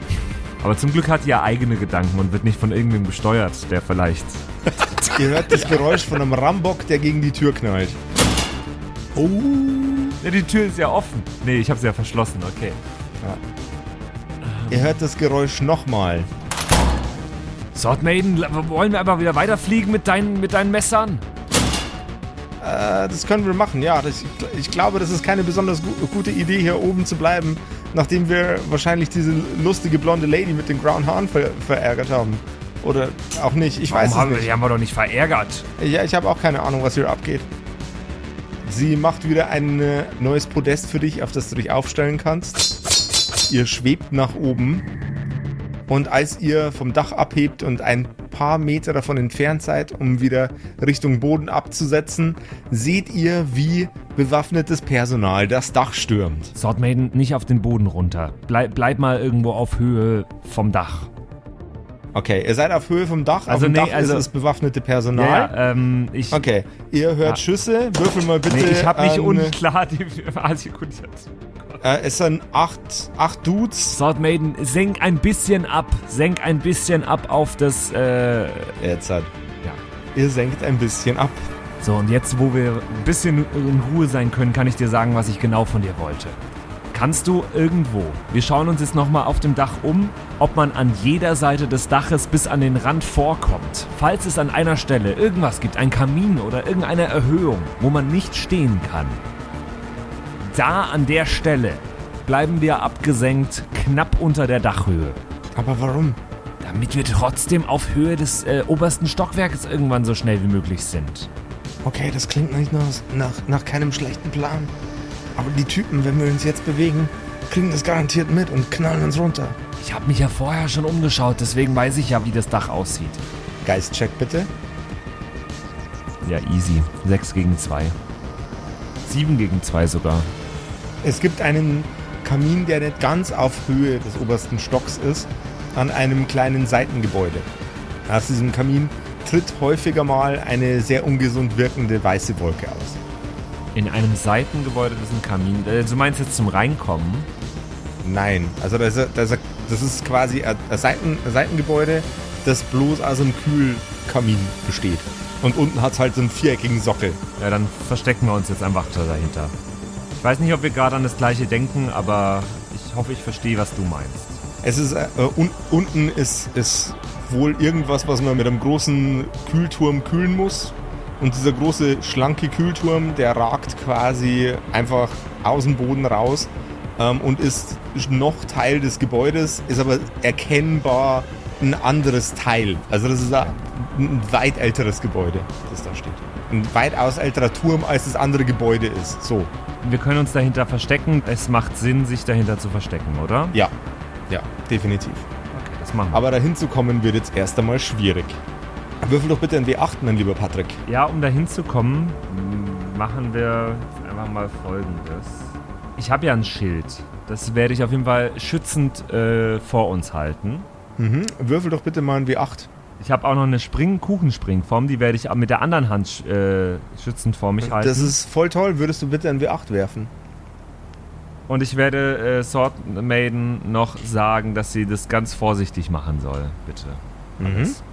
[laughs] Aber zum Glück hat die ja eigene Gedanken und wird nicht von irgendwem gesteuert, der vielleicht. [laughs] ihr hört das Geräusch von einem Rambock, der gegen die Tür knallt. Oh. Ja, die Tür ist ja offen. Nee, ich habe sie ja verschlossen, okay. Ihr hört das Geräusch nochmal. Sword Maiden, wollen wir aber wieder weiterfliegen mit deinen, mit deinen Messern? Äh, das können wir machen, ja. Das, ich, glaube, das ist keine besonders gu gute Idee, hier oben zu bleiben, nachdem wir wahrscheinlich diese lustige blonde Lady mit den grauen Haaren ver verärgert haben. Oder auch nicht, ich weiß Warum es haben wir, nicht. die haben wir doch nicht verärgert. Ja, ich habe auch keine Ahnung, was hier abgeht. Sie macht wieder ein äh, neues Podest für dich, auf das du dich aufstellen kannst. Ihr schwebt nach oben. Und als ihr vom Dach abhebt und ein paar Meter davon entfernt seid, um wieder Richtung Boden abzusetzen, seht ihr, wie bewaffnetes Personal das Dach stürmt. Sword Maiden, nicht auf den Boden runter. Bleib, bleib mal irgendwo auf Höhe vom Dach. Okay, ihr seid auf Höhe vom Dach. Also auf dem nee, Dach also- ist das bewaffnete Personal. Ja, ja, ähm, ich, Okay, ihr hört Ah. Schüsse. Würfel mal bitte. nee, ich habe nicht ähm, unklar die artikuliert. Äh, es sind acht, acht Dudes. Sword Maiden, senk ein bisschen ab. Senk ein bisschen ab auf das, äh, Jetzt hat. ja. Ihr senkt ein bisschen ab. So, und jetzt, wo wir ein bisschen in Ruhe sein können, kann ich dir sagen, was ich genau von dir wollte. Kannst du irgendwo, wir schauen uns jetzt nochmal auf dem Dach um, ob man an jeder Seite des Daches bis an den Rand vorkommt. Falls es an einer Stelle irgendwas gibt, ein Kamin oder irgendeine Erhöhung, wo man nicht stehen kann. Da an der Stelle bleiben wir abgesenkt, knapp unter der Dachhöhe. Aber warum? Damit wir trotzdem auf Höhe des äh, obersten Stockwerkes irgendwann so schnell wie möglich sind. Okay, das klingt nicht nach, nach, nach keinem schlechten Plan. Aber die Typen, wenn wir uns jetzt bewegen, kriegen das garantiert mit und knallen uns runter. Ich habe mich ja vorher schon umgeschaut, deswegen weiß ich ja, wie das Dach aussieht. Geistcheck bitte. Ja, easy. 6 gegen 2. 7 gegen 2 sogar. Es gibt einen Kamin, der nicht ganz auf Höhe des obersten Stocks ist, an einem kleinen Seitengebäude. Aus diesem Kamin tritt häufiger mal eine sehr ungesund wirkende weiße Wolke aus. In einem Seitengebäude ist ein Kamin. Äh, Du meinst jetzt zum Reinkommen? Nein, also das ist, das das ist quasi ein Seiten, ein Seitengebäude, das bloß aus einem Kühlkamin besteht. Und unten hat es halt so einen viereckigen Sockel. Ja, dann verstecken wir uns jetzt einfach da dahinter. Ich weiß nicht, ob wir gerade an das gleiche denken, aber ich hoffe, ich verstehe, was du meinst. Es ist, äh, un, unten ist, ist wohl irgendwas, was man mit einem großen Kühlturm kühlen muss. Und dieser große, schlanke Kühlturm, der ragt quasi einfach aus dem Boden raus ähm, und ist noch Teil des Gebäudes, ist aber erkennbar ein anderes Teil. Also das ist ein, weit älteres Gebäude, das da steht. Ein weitaus älterer Turm, als das andere Gebäude ist. So, Wir können uns dahinter verstecken. Es macht Sinn, sich dahinter zu verstecken, oder? ja. Ja, definitiv. Okay, das machen wir. Aber dahin zu kommen wird jetzt erst einmal schwierig. Würfel doch bitte ein W8, mein lieber Patrick. Ja, um dahin zu kommen, m, machen wir jetzt einfach mal folgendes. Ich habe ja ein Schild. Das werde ich auf jeden Fall schützend äh, vor uns halten. Mhm. Würfel doch bitte mal ein W8. Ich habe auch noch eine Spring Kuchenspringform, die werde ich mit der anderen Hand äh, schützend vor mich halten. Das ist voll toll. Würdest du bitte ein W8 werfen? Und ich werde äh, Sword Maiden noch sagen, dass sie das ganz vorsichtig machen soll, bitte. Alles.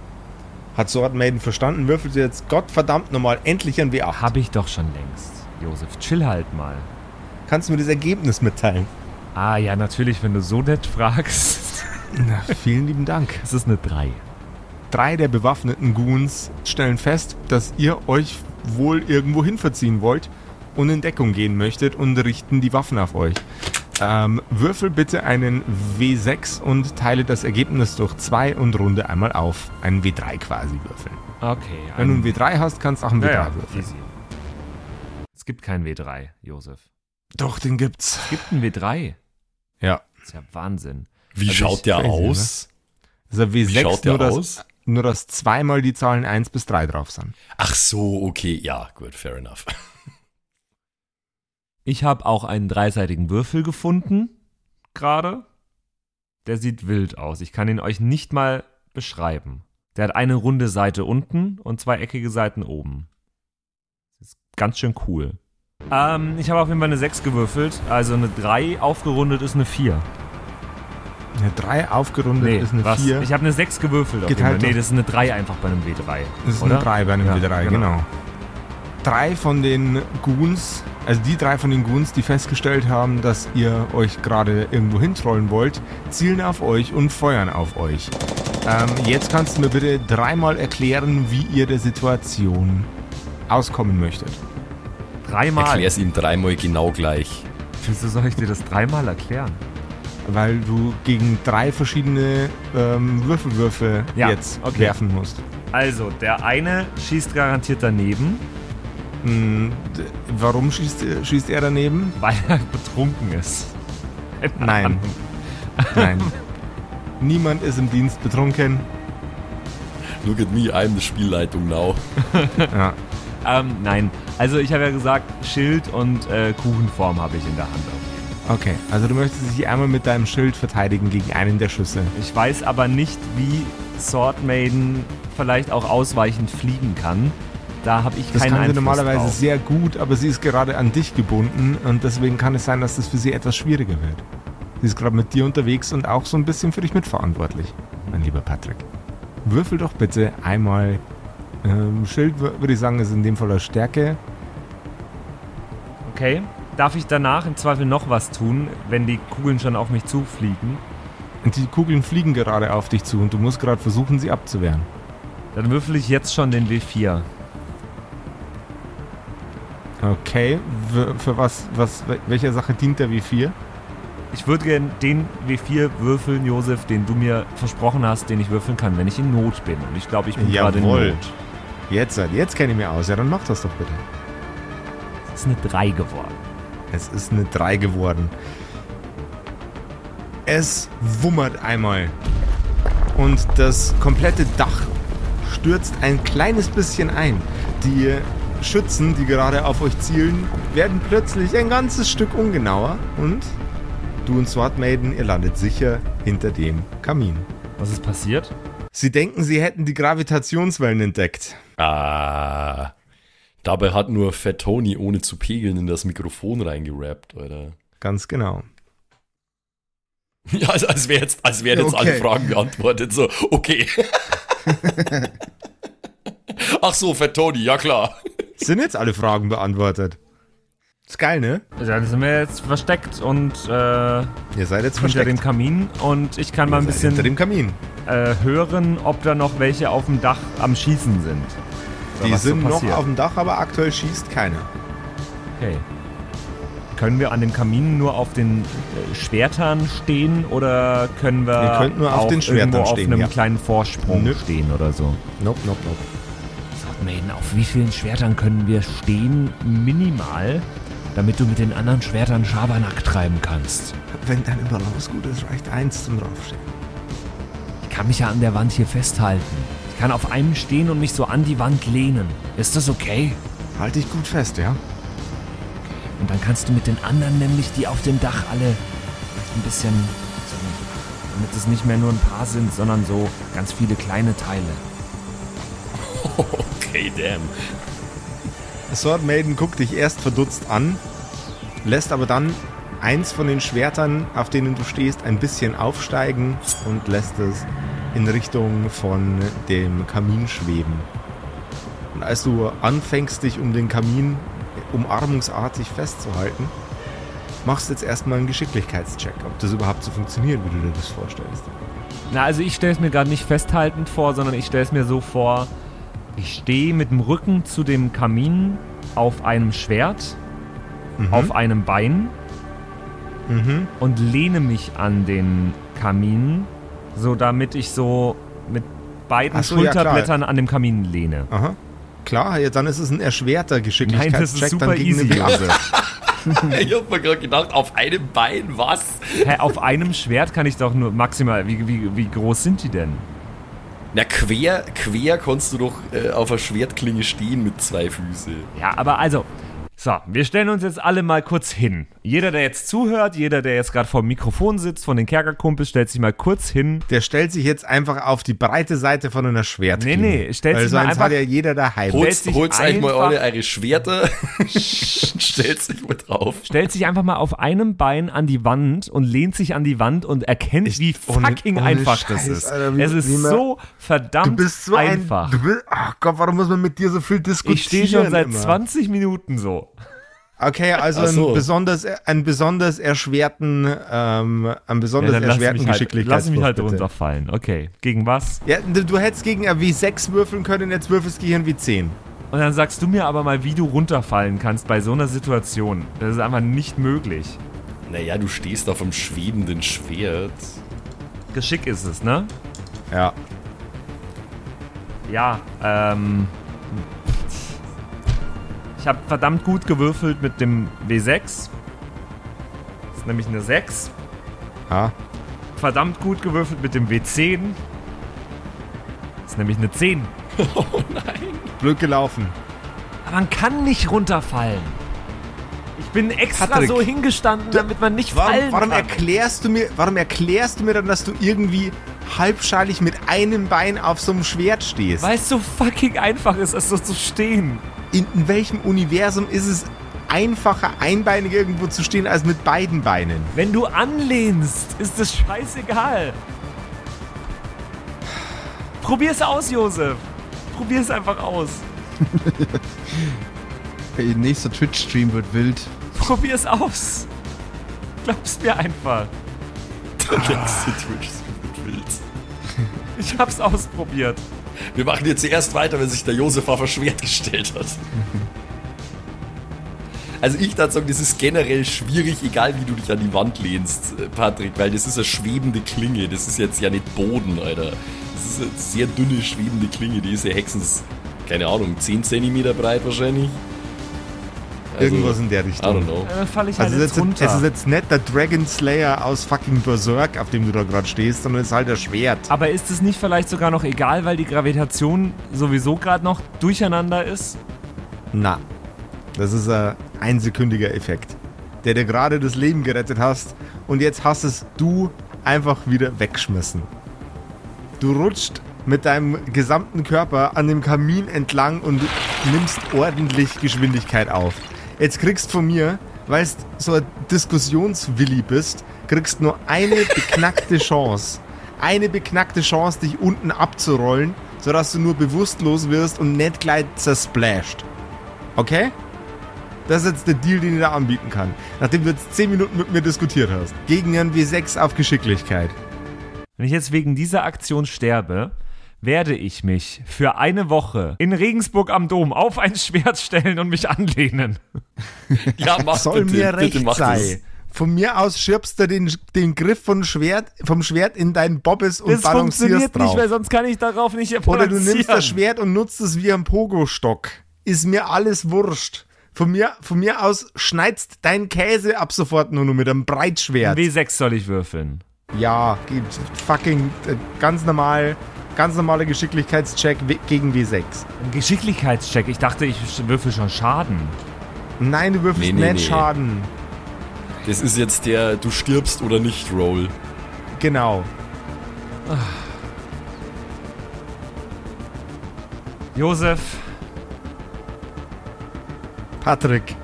Hat Sword Maiden verstanden? Würfelt sie jetzt Gottverdammt nochmal endlich ein W8. Hab ich doch schon längst. Josef, chill halt mal. Kannst du mir das Ergebnis mitteilen? Ah ja, natürlich, wenn du so nett fragst. [laughs] Na, vielen lieben Dank. Es ist eine 3. Drei der bewaffneten Goons stellen fest, dass ihr euch wohl irgendwo hin verziehen wollt und in Deckung gehen möchtet und richten die Waffen auf euch. Ähm, würfel bitte einen W6 und teile das Ergebnis durch zwei und runde einmal auf. Einen W3 quasi würfeln. Okay. Wenn du einen W3 hast, kannst du auch einen W3 ja, ja, würfeln. easy. Es gibt keinen W3, Josef. Doch, den gibt's. Es gibt einen W3. Ja. Das ist ja Wahnsinn. Wie Also schaut der crazy, aus? Das ist ein Wie W6, schaut der nur dass, aus? nur dass zweimal die Zahlen 1 bis 3 drauf sind. Ach so, okay, ja, gut, fair enough. [laughs] Ich habe auch einen dreiseitigen Würfel gefunden, gerade. Der sieht wild aus. Ich kann ihn euch nicht mal beschreiben. Der hat eine runde Seite unten und zwei eckige Seiten oben. Das ist ganz schön cool. Ähm, ich habe auf jeden Fall eine 6 gewürfelt. Also eine 3 aufgerundet ist eine 4. Eine 3 aufgerundet Nee, ist eine was? 4. Ich habe eine 6 gewürfelt. Geteilt. Nee, das ist eine 3 einfach bei einem W3. Das ist oder? eine 3 bei einem Ja, W3, genau. genau. Drei von den Goons, also die drei von den Goons, die festgestellt haben, dass ihr euch gerade irgendwo hintrollen wollt, zielen auf euch und feuern auf euch. Ähm, jetzt kannst du mir bitte dreimal erklären, wie ihr der Situation auskommen möchtet. Dreimal. Erklär's ihm dreimal genau gleich. Wieso soll ich dir das dreimal erklären? Weil du gegen drei verschiedene ähm, Würfelwürfe Ja, jetzt okay. werfen musst. Also, der eine schießt garantiert daneben, Hm, warum schießt, schießt er daneben? weil er betrunken ist. Nein. Nein. [laughs] Niemand ist im Dienst betrunken. Look at me, I'm the Spielleitung now. [laughs] Ja. Ähm, nein, also ich habe ja gesagt, Schild und äh, Kuchenform habe ich in der Hand. Okay, also du möchtest dich einmal mit deinem Schild verteidigen gegen einen der Schüsse. Ich weiß aber nicht, wie Sword Maiden vielleicht auch ausweichend fliegen kann. Da habe ich Das keinen kann sie normalerweise drauf. sehr gut, aber sie ist gerade an dich gebunden und deswegen kann es sein, dass das für sie etwas schwieriger wird. Sie ist gerade mit dir unterwegs und auch so ein bisschen für dich mitverantwortlich, mein lieber Patrick. Würfel doch bitte einmal. Ähm, Schild wür- würde ich sagen, ist in dem Fall aus Stärke. Okay. Darf ich danach im Zweifel noch was tun, wenn die Kugeln schon auf mich zufliegen? Und die Kugeln fliegen gerade auf dich zu und du musst gerade versuchen, sie abzuwehren. Dann würfel ich jetzt schon den W4. Okay, für, was, was, welcher Sache dient der W4? Ich würde gerne den W4 würfeln, Josef, den du mir versprochen hast, den ich würfeln kann, wenn ich in Not bin. Und ich glaube, ich bin gerade in Jawohl. Not. Jetzt, jetzt kenne ich mich aus. Ja, dann mach das doch bitte. Es ist eine 3 geworden. Es ist eine 3 geworden. Es wummert einmal. Und das komplette Dach stürzt ein kleines bisschen ein. Die Schützen, die gerade auf euch zielen, werden plötzlich ein ganzes Stück ungenauer. Und du und Sword Maiden, ihr landet sicher hinter dem Kamin. Was ist passiert? Sie denken, sie hätten die Gravitationswellen entdeckt. Ah. Dabei hat nur Fat Tony ohne zu pegeln in das Mikrofon reingerappt, Alter. Ganz genau. [laughs] Ja, als, als wäre jetzt, als wären jetzt alle Okay. Fragen beantwortet. So, okay. [laughs] Ach so, Fat Tony, ja klar. Sind jetzt alle Fragen beantwortet? Ist geil, ne? Dann sind wir jetzt versteckt und äh, Ihr seid jetzt hinter dem versteckt. Kamin und ich kann mal ein Ihr bisschen hinter dem Kamin. äh, hören, ob da noch welche auf dem Dach am Schießen sind. Oder Die was so sind noch auf dem Dach, aber aktuell schießt keiner. Okay. Können wir an den Kaminen nur auf den äh, Schwertern stehen oder können wir Ihr könnt nur auf auch den Schwertern irgendwo stehen, auf einem ja. kleinen Vorsprung Nö. stehen oder so? Nope, nope, nope. Maiden, auf wie vielen Schwertern können wir stehen? Minimal, damit du mit den anderen Schwertern Schabernack treiben kannst. Wenn deine Balance gut ist, reicht eins zum Draufstehen. Ich kann mich ja an der Wand hier festhalten. Ich kann auf einem stehen und mich so an die Wand lehnen. Ist das okay? Halt dich gut fest, ja? Und dann kannst du mit den anderen nämlich, die auf dem Dach alle ein bisschen, damit es nicht mehr nur ein paar sind, sondern so ganz viele kleine Teile. [laughs] Okay, damn. Sword Maiden guckt dich erst verdutzt an, lässt aber dann eins von den Schwertern, auf denen du stehst, ein bisschen aufsteigen und lässt es in Richtung von dem Kamin schweben. Und als du anfängst, dich um den Kamin umarmungsartig festzuhalten, machst du jetzt erstmal einen Geschicklichkeitscheck, ob das überhaupt so funktioniert, wie du dir das vorstellst. Na, also ich stelle es mir gerade nicht festhaltend vor, sondern ich stelle es mir so vor, ich stehe mit dem Rücken zu dem Kamin auf einem Schwert, auf einem Bein Mhm. und lehne mich an den Kamin, so damit ich so mit beiden so, ja. Schulterblättern an dem Kamin lehne. Aha. Klar, ja, dann ist es ein erschwerter Nein, das Geschicklichkeitscheck ist super dann gegen easy, eine W8. Josef. Ich hab mir gerade gedacht, auf einem Bein, was? Hä, auf einem Schwert kann ich doch nur maximal. Wie, wie, wie groß sind die denn? Na, quer, quer kannst du doch äh, auf einer Schwertklinge stehen mit zwei Füßen. Ja, aber also. So, wir stellen uns jetzt alle mal kurz hin. Jeder, der jetzt zuhört, jeder, der jetzt gerade vor dem Mikrofon sitzt, von den Kerkerkumpels, stellt sich mal kurz hin. Der stellt sich jetzt einfach auf die breite Seite von einer Schwertklinge. Nee, nee, stellt Weil sich mal einfach- hat ja jeder daheim. Sich holt euch mal einfach- alle eure Schwerter, [laughs] [laughs] stellt sich mal drauf. Stellt sich einfach mal auf einem Bein an die Wand und lehnt sich an die Wand und erkennt, Ich- wie ohne- fucking ohne einfach das Scheiß, ist. Alter, wie- es ist man- so verdammt Du bist so einfach. ein. Du bist, ach Gott, warum muss man mit dir so viel diskutieren? ich stehe schon seit immer? 20 Minuten so. Okay, also so. einen besonders, einen besonders erschwerten, ähm, einen besonders dann lass erschwerten mich, halt, Geschicklichkeitswurf. lass mich halt bitte. runterfallen. Okay, gegen was? Ja, du, du hättest gegen ein W6 würfeln können, jetzt würfelst du gegen ein W10. Und dann sagst du mir aber mal, wie du runterfallen kannst bei so einer Situation. Das ist einfach nicht möglich. Naja, du stehst auf einem schwebenden Schwert. Geschick ist es, ne? Ja. Ja, ähm. Ich habe verdammt gut gewürfelt mit dem W6. Das ist nämlich eine 6. Ha. Verdammt gut gewürfelt mit dem W10. Das ist nämlich eine 10. [laughs] Blöd gelaufen. Aber man kann nicht runterfallen. Ich bin extra Patrick, so hingestanden, damit man nicht fallen Warum, warum kann. erklärst du mir, warum erklärst du mir dann, dass du irgendwie halbschalig mit einem Bein auf so einem Schwert stehst? Weil es so fucking einfach ist, es so zu stehen. In, in welchem Universum ist es einfacher, einbeinig irgendwo zu stehen, als mit beiden Beinen? Wenn du anlehnst, ist es scheißegal. Probier's aus, Josef. Probier's einfach aus. [laughs] Ey, nächster Twitch-Stream wird wild. Probier's aus. Glaub's mir einfach. Der nächste Twitch wird wild. Ich hab's ausprobiert. Wir machen jetzt erst weiter, wenn sich der Josef auf ein Schwert gestellt hat. Also ich würde sagen, das ist generell schwierig, egal wie du dich an die Wand lehnst, äh, Patrick, weil das ist eine schwebende Klinge. Das ist jetzt ja nicht Boden, Alter. Das ist eine sehr dünne, schwebende Klinge. Die ist ja hexens, keine Ahnung, 10 cm breit wahrscheinlich. Also, Irgendwas in der I don't Richtung. know. Dann fall ich halt Also es jetzt ist, runter. jetzt, es ist jetzt nicht der Dragon Slayer aus fucking Berserk, auf dem du da gerade stehst, sondern es ist halt das Schwert. Aber ist es nicht vielleicht sogar noch egal, weil die Gravitation sowieso gerade noch durcheinander ist? Na, das ist ein einsekündiger Effekt, der dir gerade das Leben gerettet hast und jetzt hast es du einfach wieder weggeschmissen. Du rutscht mit deinem gesamten Körper an dem Kamin entlang und nimmst ordentlich Geschwindigkeit auf. Jetzt kriegst von mir, weil du so ein Diskussionswilli bist, kriegst nur eine [laughs] beknackte Chance. Eine beknackte Chance, dich unten abzurollen, sodass du nur bewusstlos wirst und nicht gleich zersplasht. Okay? Das ist jetzt der Deal, den ich da anbieten kann. Nachdem du jetzt 10 Minuten mit mir diskutiert hast. Gegen einen W6 auf Geschicklichkeit. Wenn ich jetzt wegen dieser Aktion sterbe, werde ich mich für eine Woche in Regensburg am Dom auf ein Schwert stellen und mich anlehnen. [laughs] Ja, mach Soll bitte, mir bitte recht mach sein. Von mir aus schirbst du den, den Griff vom Schwert, vom Schwert in deinen Bobbes und Das balancierst funktioniert drauf. nicht, weil sonst kann ich darauf nicht Oder du nimmst das. Schwert und nutzt es wie ein Pogo-Stock. Ist mir alles wurscht. Von mir, von mir aus schneidst dein Käse ab sofort nur noch mit einem Breitschwert. W6 soll ich würfeln. Ja, geht fucking äh, ganz normal, ganz normaler Geschicklichkeitscheck gegen W6. Ein Geschicklichkeitscheck. Ich dachte, ich würfel schon Schaden. Nein, du würfelst Nee, nee, nicht nee. Schaden. Das ist jetzt der Du stirbst oder nicht Roll. Genau. Josef, Patrick.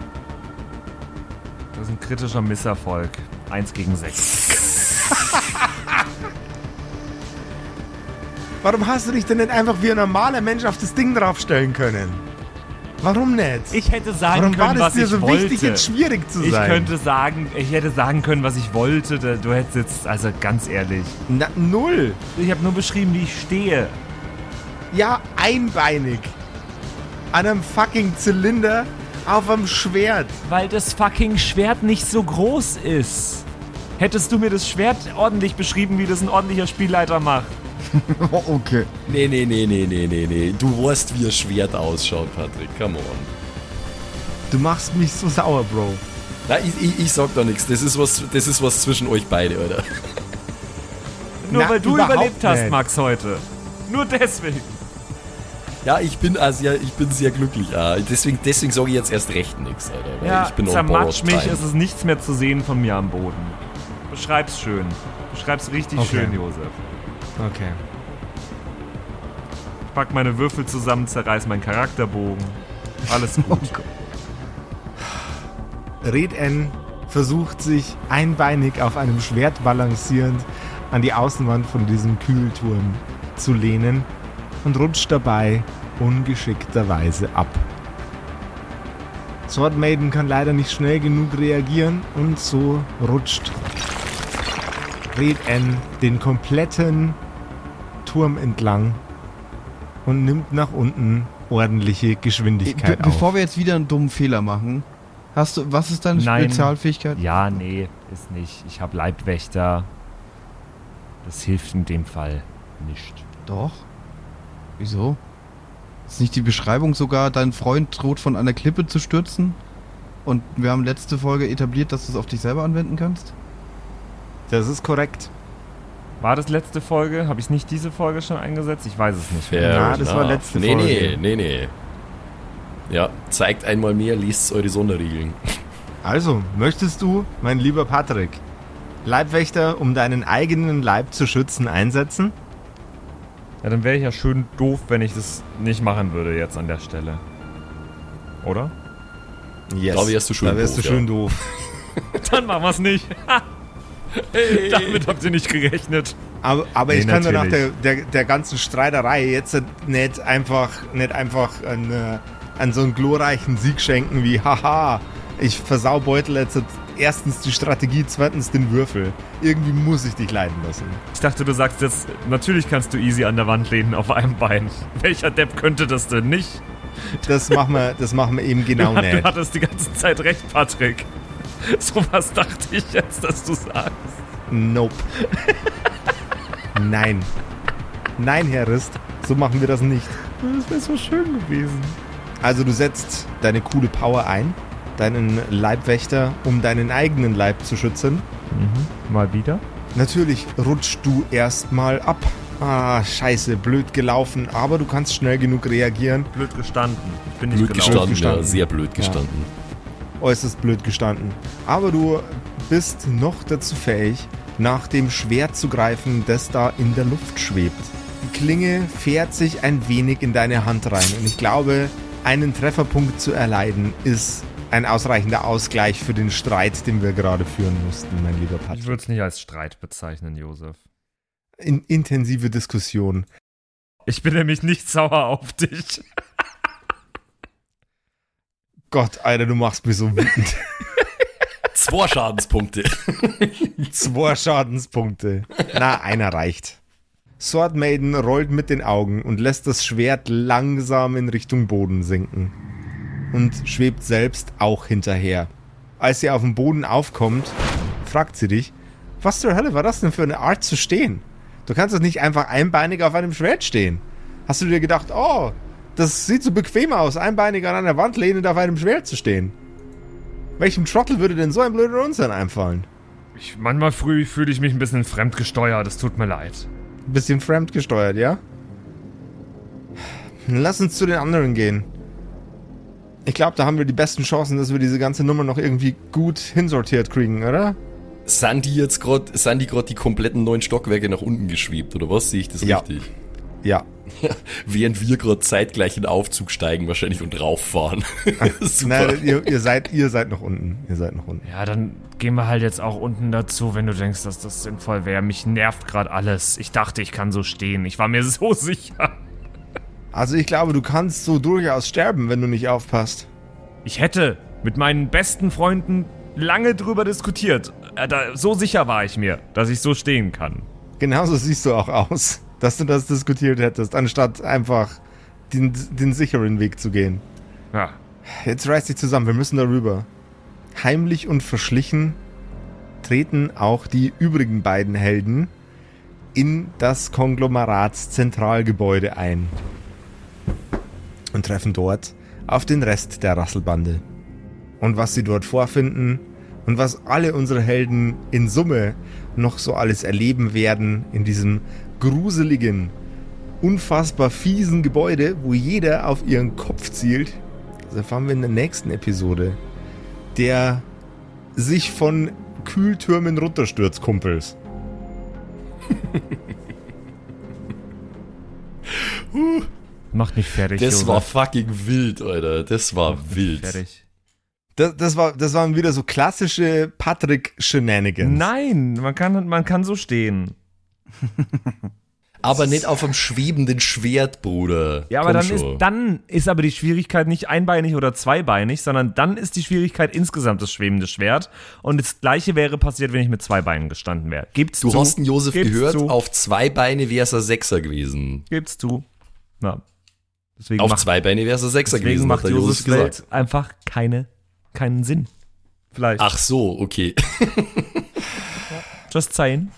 das ist ein kritischer Misserfolg. 1 gegen 6. [laughs] Warum hast du dich denn nicht einfach wie ein normaler Mensch auf das Ding draufstellen können? Warum nicht? Ich hätte sagen Warum war können, das was dir ich so wollte. wichtig, jetzt schwierig zu ich sein? könnte sagen, ich hätte sagen können, was ich wollte. Du hättest jetzt, also ganz ehrlich. Na, null. Ich habe nur beschrieben, wie ich stehe. Ja, einbeinig. An einem fucking Zylinder auf einem Schwert. Weil das fucking Schwert nicht so groß ist. Hättest du mir das Schwert ordentlich beschrieben, wie das ein ordentlicher Spielleiter macht? Oh, [laughs] okay. Nee, nee, nee, nee, nee, nee, nee. Du weißt, wie ein Schwert ausschaut, Patrick. Come on. Du machst mich so sauer, Bro. Na, ich, ich, ich sag da nichts. Das ist was, das ist was zwischen euch beide, Alter. [laughs] Nur Na, weil du überhaupt überlebt hast, nicht. Max, heute. Nur deswegen. Ja, ich bin also sehr, ich bin sehr glücklich. Ah. Deswegen, deswegen sage ich jetzt erst recht nichts, Alter. weil Ja, ich bin zermatsch mich, es ist nichts mehr zu sehen von mir am Boden. Beschreib's schön. Beschreib's richtig Okay. schön, Josef. Okay. Ich pack meine Würfel zusammen, zerreiß meinen Charakterbogen. Alles [laughs] gut. Red N versucht sich einbeinig auf einem Schwert balancierend an die Außenwand von diesem Kühlturm zu lehnen und rutscht dabei ungeschickterweise ab. Sword Maiden kann leider nicht schnell genug reagieren und so rutscht Red N den kompletten Turm entlang und nimmt nach unten ordentliche Be Geschwindigkeit auf. bevor wir jetzt wieder einen dummen Fehler machen, hast du, was ist deine Nein. Spezialfähigkeit? Ja, nee, ist nicht. Ich hab Leibwächter. Das hilft in dem Fall nicht. Doch. Wieso? Ist nicht die Beschreibung sogar, dein Freund droht von einer Klippe zu stürzen? Und wir haben letzte Folge etabliert, dass du es auf dich selber anwenden kannst? Das ist korrekt. War das letzte Folge? Habe ich nicht diese Folge schon eingesetzt? Ich weiß es nicht. Fair Ja, das war letzte nee, Folge. Nee, nee, nee. Ja, zeigt einmal mehr, liest eure Sonderregeln. Also, möchtest du, mein lieber Patrick, Leibwächter, um deinen eigenen Leib zu schützen, einsetzen? Ja, dann wäre ich ja schön doof, wenn ich das nicht machen würde jetzt an der Stelle. Oder? Yes. Da wärst du schön Da wärst doof, du schön ja. doof. [laughs] Dann machen wir's nicht. [laughs] Damit habt ihr nicht gerechnet. Aber, aber Nee, ich kann dir nach der, natürlich. der, der ganzen Streiterei jetzt nicht einfach, nicht einfach an, äh, an so einen glorreichen Sieg schenken wie, haha, ich versaubeutel jetzt erstens die Strategie, zweitens den Würfel. Irgendwie muss ich dich leiden lassen. Ich dachte, du sagst jetzt, natürlich kannst du easy an der Wand lehnen auf einem Bein. [laughs] Welcher Depp könnte das denn nicht? Das machen wir, das machen wir eben genau [laughs] du, hat- du nicht. hattest die ganze Zeit recht, Patrick. [laughs] So was dachte ich jetzt, dass du sagst. Nope. Nein. Nein, Herr Rist, so machen wir das nicht. Das wäre so schön gewesen. Also du setzt deine coole Power ein, deinen Leibwächter, um deinen eigenen Leib zu schützen. Mal wieder? Natürlich rutschst du erstmal ab. Ah, scheiße, blöd gelaufen, aber du kannst schnell genug reagieren. Blöd gestanden. Ich bin nicht Blöd gelaufen. gestanden, gestanden. ja, sehr blöd gestanden. Äußerst blöd gestanden. Aber du bist noch dazu fähig, nach dem Schwert zu greifen, das da in der Luft schwebt. Die Klinge fährt sich ein wenig in deine Hand rein und ich glaube, einen Trefferpunkt zu erleiden ist ein ausreichender Ausgleich für den Streit, den wir gerade führen mussten, mein lieber Ich Patrick. würde es nicht als Streit bezeichnen, Josef. In intensive Diskussion. Ich bin nämlich nicht sauer auf dich. Gott, Alter, du machst mich so wütend. [laughs] Zwei Schadenspunkte. [laughs] Zwei Schadenspunkte. Na, einer reicht. Sword Maiden rollt mit den Augen und lässt das Schwert langsam in Richtung Boden sinken. Und schwebt selbst auch hinterher. Als sie auf dem Boden aufkommt, fragt sie dich, was zur Hölle war das denn für eine Art zu stehen? Du kannst doch nicht einfach einbeinig auf einem Schwert stehen. Hast du dir gedacht, oh, das sieht so bequem aus, einbeinig an einer Wand lehnend auf einem Schwert zu stehen? Welchem Trottel würde denn so ein blöder Unsinn einfallen? Ich, manchmal früh fühle ich mich ein bisschen fremdgesteuert. Es tut mir leid. Ein bisschen fremdgesteuert, ja? Lass uns zu den anderen gehen. Ich glaube, da haben wir die besten Chancen, dass wir diese ganze Nummer noch irgendwie gut hinsortiert kriegen, oder? Sind die jetzt gerade, sind die gerade die kompletten neun Stockwerke nach unten geschwebt, oder was? Sehe ich das Ja. richtig? Ja. [laughs] Während wir gerade zeitgleich in den Aufzug steigen wahrscheinlich und rauffahren. [laughs] [laughs] Super. Nein, ihr, ihr, seid, ihr seid noch unten. Ihr seid noch unten. Ja, dann gehen wir halt jetzt auch unten dazu, wenn du denkst, dass das sinnvoll wäre. Mich nervt gerade alles. Ich dachte, ich kann so stehen. Ich war mir so sicher. Also ich glaube, du kannst so durchaus sterben, wenn du nicht aufpasst. Ich hätte mit meinen besten Freunden lange drüber diskutiert. Äh, so sicher war ich mir, dass ich so stehen kann. Genauso siehst du auch aus, dass du das diskutiert hättest, anstatt einfach den, den sicheren Weg zu gehen. Ja, Jetzt reiß dich zusammen, wir müssen darüber. Heimlich und verschlichen treten auch die übrigen beiden Helden in das Konglomeratszentralgebäude ein und treffen dort auf den Rest der Rasselbande. Und was sie dort vorfinden und was alle unsere Helden in Summe noch so alles erleben werden in diesem gruseligen, unfassbar fiesen Gebäude, wo jeder auf ihren Kopf zielt, das erfahren wir in der nächsten Episode. Der sich von Kühltürmen runterstürzt, Kumpels. [laughs] Macht mich fertig. Das Josef. war fucking wild, Alter. Das war Macht wild. Fertig. Das, das, war, das waren wieder so klassische Patrick-Shenanigans. Nein, man kann, man kann so stehen. [laughs] Aber nicht auf einem schwebenden Schwert, Bruder. Ja, aber Komm dann ist, dann ist aber die Schwierigkeit nicht einbeinig oder zweibeinig, sondern dann ist die Schwierigkeit insgesamt das schwebende Schwert. Und das gleiche wäre passiert, wenn ich mit zwei Beinen gestanden wäre. Gibt's Du zu? hast den Josef Gib's gehört, zu? auf zwei Beine wäre es ein Sechser gewesen. Gibt's zu. Ja. Deswegen Auf macht, zwei Beine wäre es ein Sechser deswegen gewesen, macht hat Josef gesagt. Einfach keine, keinen Sinn. Vielleicht. Ach so, okay. [laughs] Just saying.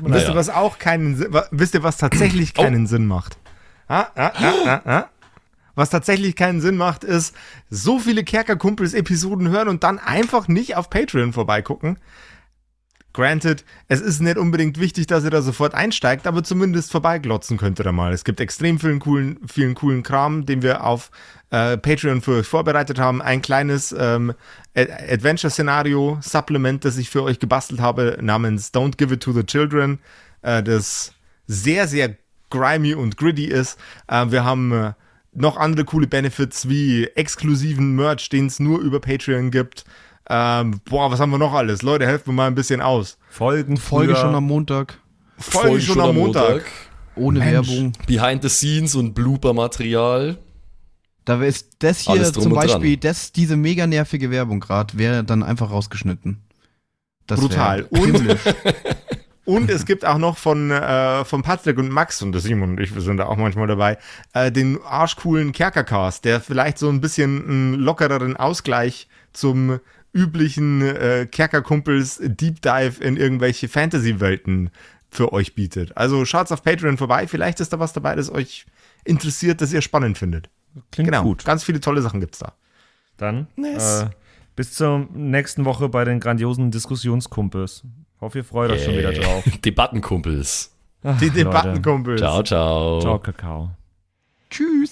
Und wisst ihr, was auch keinen Sinn, wisst ihr, was tatsächlich Oh. keinen Sinn macht? Ah, ah, ah, ah, ah. Was tatsächlich keinen Sinn macht, ist, so viele Kerkerkumpels-Episoden hören und dann einfach nicht auf Patreon vorbeigucken. Granted, es ist nicht unbedingt wichtig, dass ihr da sofort einsteigt, aber zumindest vorbeiglotzen könnt ihr da mal. Es gibt extrem vielen coolen, vielen coolen Kram, den wir auf äh, Patreon für euch vorbereitet haben. Ein kleines ähm, Ad- Adventure-Szenario, Supplement, das ich für euch gebastelt habe, namens Don't Give It to the Children, äh, das sehr, sehr grimy und gritty ist. Äh, wir haben äh, noch andere coole Benefits wie exklusiven Merch, den es nur über Patreon gibt. Ähm, boah, was haben wir noch alles? Leute, helft mir mal ein bisschen aus. Folgen Folge schon am Montag. Folge schon am Montag. Ohne Mensch. Werbung. Behind the Scenes und Blooper-Material. Da ist das hier zum. Beispiel, das, diese mega nervige Werbung gerade, wäre dann einfach rausgeschnitten. Das Brutal. Und, [laughs] und es gibt auch noch von, äh, von Patrick und Max und der Simon und ich, wir sind da auch manchmal dabei, äh, den arschcoolen Kerkercast, der vielleicht so ein bisschen einen lockereren Ausgleich zum üblichen äh, Kerkerkumpels Deep Dive in irgendwelche Fantasy-Welten für euch bietet. Also schaut's auf Patreon vorbei, vielleicht ist da was dabei, das euch interessiert, das ihr spannend findet. Klingt genau, gut. ganz viele tolle Sachen gibt's da. Dann Nice. äh, bis zur nächsten Woche bei den grandiosen Diskussionskumpels. Hoffe, ihr freut euch schon wieder drauf. [laughs] Debattenkumpels. Die. Debattenkumpels. Ciao, ciao. Ciao, Kakao. Tschüss.